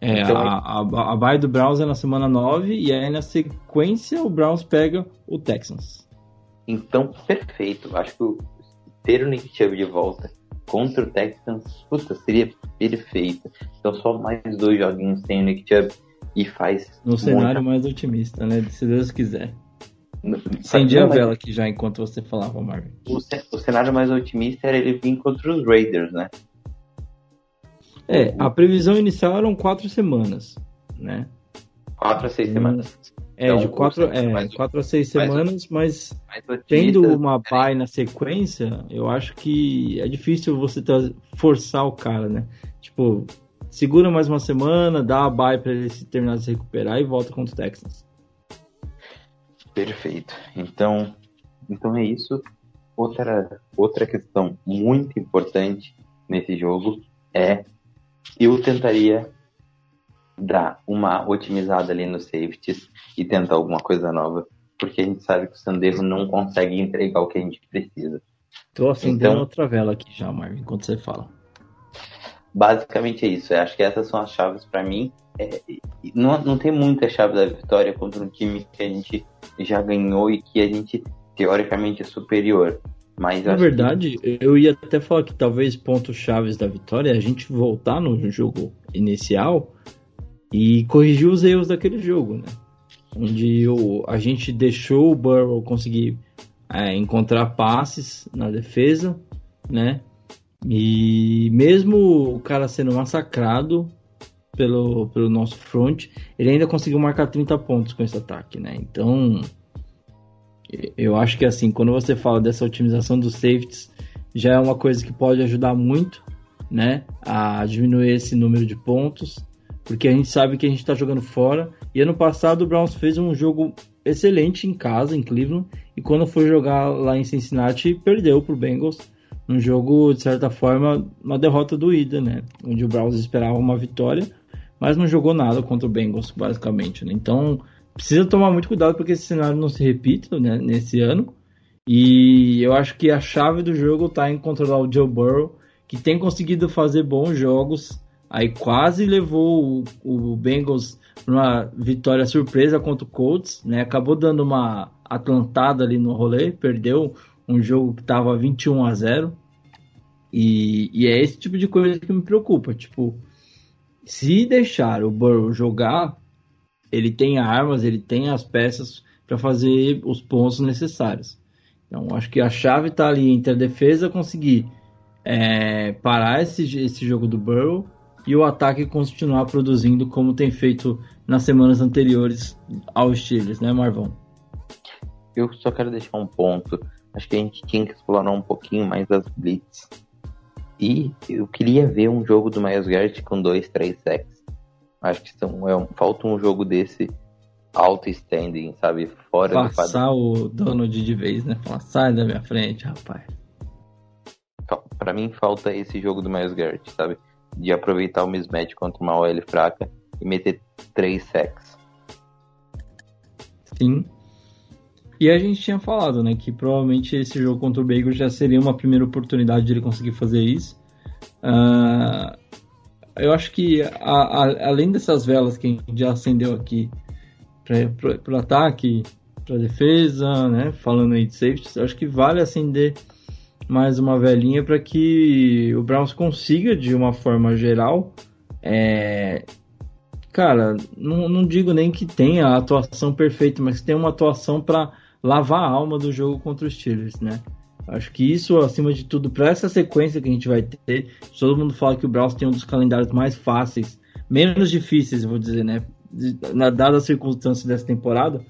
É, Então, a, a, a bye do Browns é na semana 9 e aí na sequência o Browns pega o Texans. Então, perfeito. Acho que ter o Nick Chubb de volta contra o Texans, puta, seria perfeito. Então, só mais dois joguinhos sem o Nick Chubb e faz. No muita- cenário mais otimista, né? Se Deus quiser. Acendi a vela aqui já enquanto você falava, Marvin. O, o cenário mais otimista era ele vir contra os Raiders, né? É, a previsão inicial eram quatro semanas, né? Quatro a seis Hum, semanas. É, Então, de quatro, é, mais- quatro a seis semanas, mas Mais otimista, tendo uma peraí. bye na sequência, eu acho que é difícil você forçar o cara, né? Tipo, segura mais uma semana, dá a bye pra ele se terminar de se recuperar e volta contra o Texans. Perfeito. Então, então é isso. Outra, outra questão muito importante nesse jogo é eu tentaria dar uma otimizada ali nos safeties e tentar alguma coisa nova, porque a gente sabe que o Sandero não consegue entregar o que a gente precisa. Tô acendendo Então- outra vela aqui já, Marvin, enquanto você fala. Basicamente é isso. Eu acho que essas são as chaves para mim. É, não, não tem muita chave da vitória contra um time que a gente já ganhou e que a gente teoricamente é superior. Mas Na acho que- verdade, eu ia até falar que talvez pontos chaves da vitória é a gente voltar no jogo inicial e corrigir os erros daquele jogo, né? Onde o, a gente deixou o Burrow conseguir é, encontrar passes na defesa, né? E mesmo o cara sendo massacrado pelo, pelo nosso front, ele ainda conseguiu marcar 30 pontos com esse ataque, né? Então, eu acho que assim, quando você fala dessa otimização dos safeties, já é uma coisa que pode ajudar muito, né, a diminuir esse número de pontos, porque a gente sabe que a gente está jogando fora. E ano passado o Browns fez um jogo excelente em casa, em Cleveland, e quando foi jogar lá em Cincinnati, perdeu pro Bengals. Um jogo, de certa forma, uma derrota doída, né? Onde o Browns esperava uma vitória, mas não jogou nada contra o Bengals, basicamente, né? Então, precisa tomar muito cuidado para que esse cenário não se repita né, nesse ano. E eu acho que a chave do jogo está em controlar o Joe Burrow, que tem conseguido fazer bons jogos. Aí quase levou o, o Bengals uma vitória surpresa contra o Colts, né? Acabou dando uma atlantada ali no rolê, perdeu um jogo que estava 21 a 0. E, e é esse tipo de coisa que me preocupa. Tipo, se deixar o Burrow jogar, ele tem armas, ele tem as peças para fazer os pontos necessários. Então, acho que a chave está ali entre a defesa conseguir é, parar esse, esse jogo do Burrow e o ataque continuar produzindo como tem feito nas semanas anteriores aos Steelers, né, Marvão? Eu só quero deixar um ponto. Acho que a gente tinha que explorar um pouquinho mais as blitz. E eu queria ver um jogo do Miles Garrett com dois, três sacks. Acho que são, é um, falta um jogo desse alto standing, sabe? Fora do. Passar o Donald de vez, né? Falar, sai da minha frente, rapaz. Pra mim falta esse jogo do Miles Garrett, sabe? De aproveitar o mismatch contra uma OL fraca e meter três sacks. Sim. E a gente tinha falado, né, que provavelmente esse jogo contra o Bengals já seria uma primeira oportunidade de ele conseguir fazer isso. Uh, eu acho que a, a, além dessas velas que a gente já acendeu aqui para o ataque, para defesa, né, falando aí de safety, eu acho que vale acender mais uma velinha para que o Browns consiga, de uma forma geral, é, cara, não, não digo nem que tenha a atuação perfeita, mas que tenha uma atuação para lavar a alma do jogo contra os Steelers, né? Acho que isso, acima de tudo, para essa sequência que a gente vai ter, todo mundo fala que o Browns tem um dos calendários mais fáceis, menos difíceis, vou dizer, né? Dada a circunstância dessa temporada,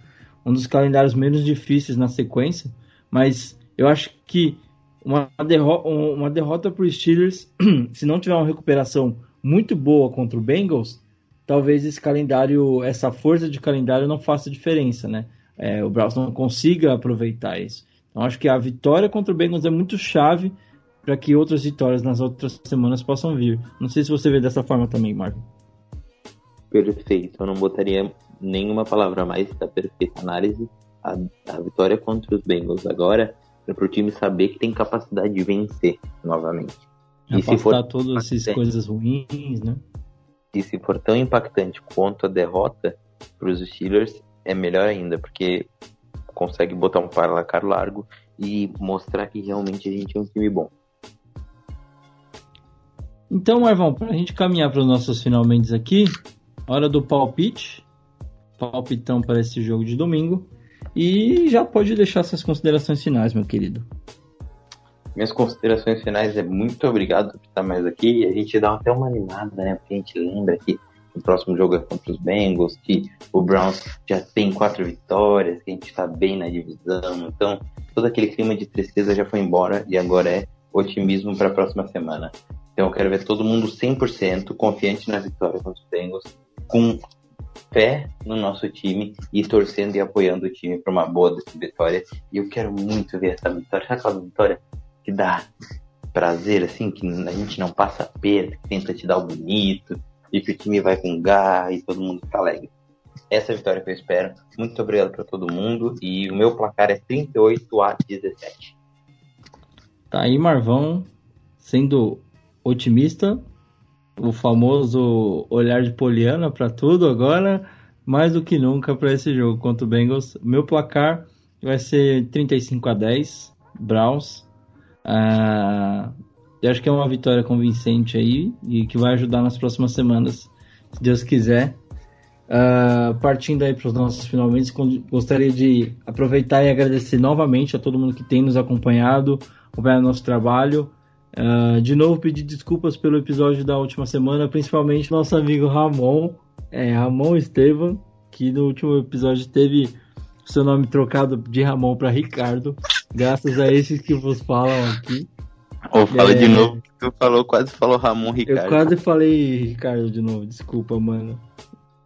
um dos calendários menos difíceis na sequência, mas eu acho que uma, derro uma derrota para os Steelers, <clears throat> se não tiver uma recuperação muito boa contra o Bengals, talvez esse calendário, essa força de calendário não faça diferença, né? É, o Browns não consiga aproveitar isso. Então acho que a vitória contra o Bengals é muito chave para que outras vitórias nas outras semanas possam vir. Não sei se você vê dessa forma também, Marvin. Perfeito. Eu não botaria nenhuma palavra mais da perfeita análise. A, a vitória contra os Bengals agora é para o time saber que tem capacidade de vencer novamente. E se for todas essas coisas ruins, né? E se for tão impactante quanto a derrota para os Steelers, é melhor ainda, porque consegue botar um placar largo e mostrar que realmente a gente é um time bom. Então, Marvão, para a gente caminhar para os nossos finalmente aqui, hora do palpite. Palpitão para esse jogo de domingo. E já pode deixar suas considerações finais, meu querido. Minhas considerações finais é muito obrigado por estar mais aqui. A gente dá até uma animada, né? Porque a gente lembra que o próximo jogo é contra os Bengals, que o Browns já tem quatro vitórias, que a gente está bem na divisão. Então, todo aquele clima de tristeza já foi embora e agora é otimismo para a próxima semana. Então, eu quero ver todo mundo 100% confiante na vitória contra os Bengals, com fé no nosso time e torcendo e apoiando o time para uma boa vitória. E eu quero muito ver essa vitória. Aquela vitória que dá prazer, assim, que a gente não passa perto, que tenta te dar o bonito, e que o time vai com garra e todo mundo fica alegre. Essa é a vitória que eu espero. Muito obrigado para todo mundo e o meu placar é 38 a 17. Tá aí, Marvão, sendo otimista, o famoso olhar de Poliana para tudo agora, mais do que nunca para esse jogo contra o Bengals. Meu placar vai ser 35 a 10, Browns. Uh, eu acho que é uma vitória convincente aí e que vai ajudar nas próximas semanas, se Deus quiser. Uh, partindo aí para os nossos finalmente, gostaria de aproveitar e agradecer novamente a todo mundo que tem nos acompanhado, acompanhado nosso trabalho. Uh, de novo, pedir desculpas pelo episódio da última semana, principalmente nosso amigo Ramon, é, Ramon Estevam, que no último episódio teve seu nome trocado de Ramon para Ricardo, graças a esses que vos falam aqui. Ou fala é... de novo que tu falou, quase falou Ramon Ricardo. Eu quase falei Ricardo de novo, desculpa, mano.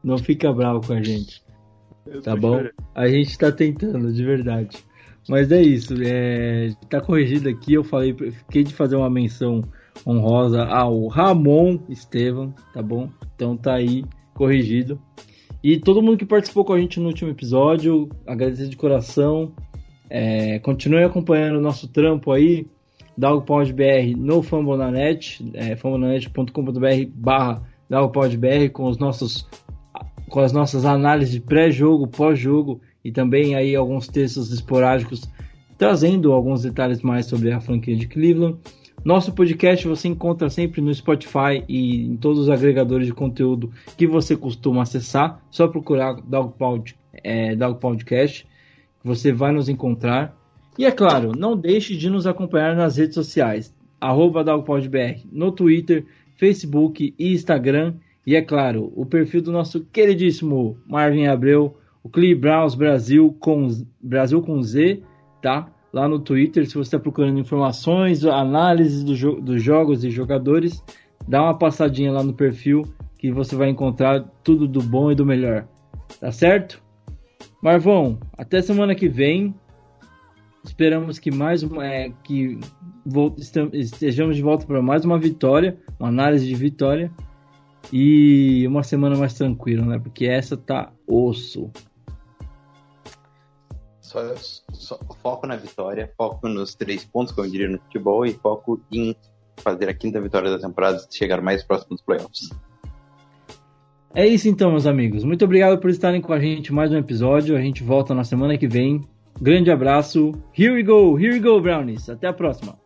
Não fica bravo com a gente. Tá bom? A gente tá tentando, de verdade. Mas é isso, é... tá corrigido aqui. Eu falei, fiquei de fazer uma menção honrosa ao Ramon Estevam, tá bom? Então tá aí, corrigido. E todo mundo que participou com a gente no último episódio, agradecer de coração. É, continue acompanhando o nosso trampo aí. DalgoPodBR no Fambonanet, é, fambonanet.com.br barra DalgoPodBR com os nossos com as nossas análises de pré-jogo, pós-jogo e também aí alguns textos esporádicos trazendo alguns detalhes mais sobre a franquia de Cleveland. Nosso podcast você encontra sempre no Spotify e em todos os agregadores de conteúdo que você costuma acessar. Só procurar Dog, Pod, é, Dog Podcast, você vai nos encontrar. E é claro, não deixe de nos acompanhar nas redes sociais, arroba no Twitter, Facebook e Instagram. E é claro, o perfil do nosso queridíssimo Marvin Abreu, o Clee Browns Brasil com, Brasil com Z, tá? Lá no Twitter, se você está procurando informações, análises do jo dos jogos e jogadores, dá uma passadinha lá no perfil que você vai encontrar tudo do bom e do melhor. Tá certo? Marvão, até semana que vem. Esperamos que mais uma, é, que estejamos de volta para mais uma vitória, uma análise de vitória e uma semana mais tranquila, né? Porque essa tá osso. Só, só foco na vitória, foco nos três pontos, como eu diria no futebol, e foco em fazer a quinta vitória da temporada e chegar mais próximo dos playoffs. É isso então, meus amigos. Muito obrigado por estarem com a gente mais um episódio. A gente volta na semana que vem. Grande abraço. Here we go, here we go, Brownies. Até a próxima.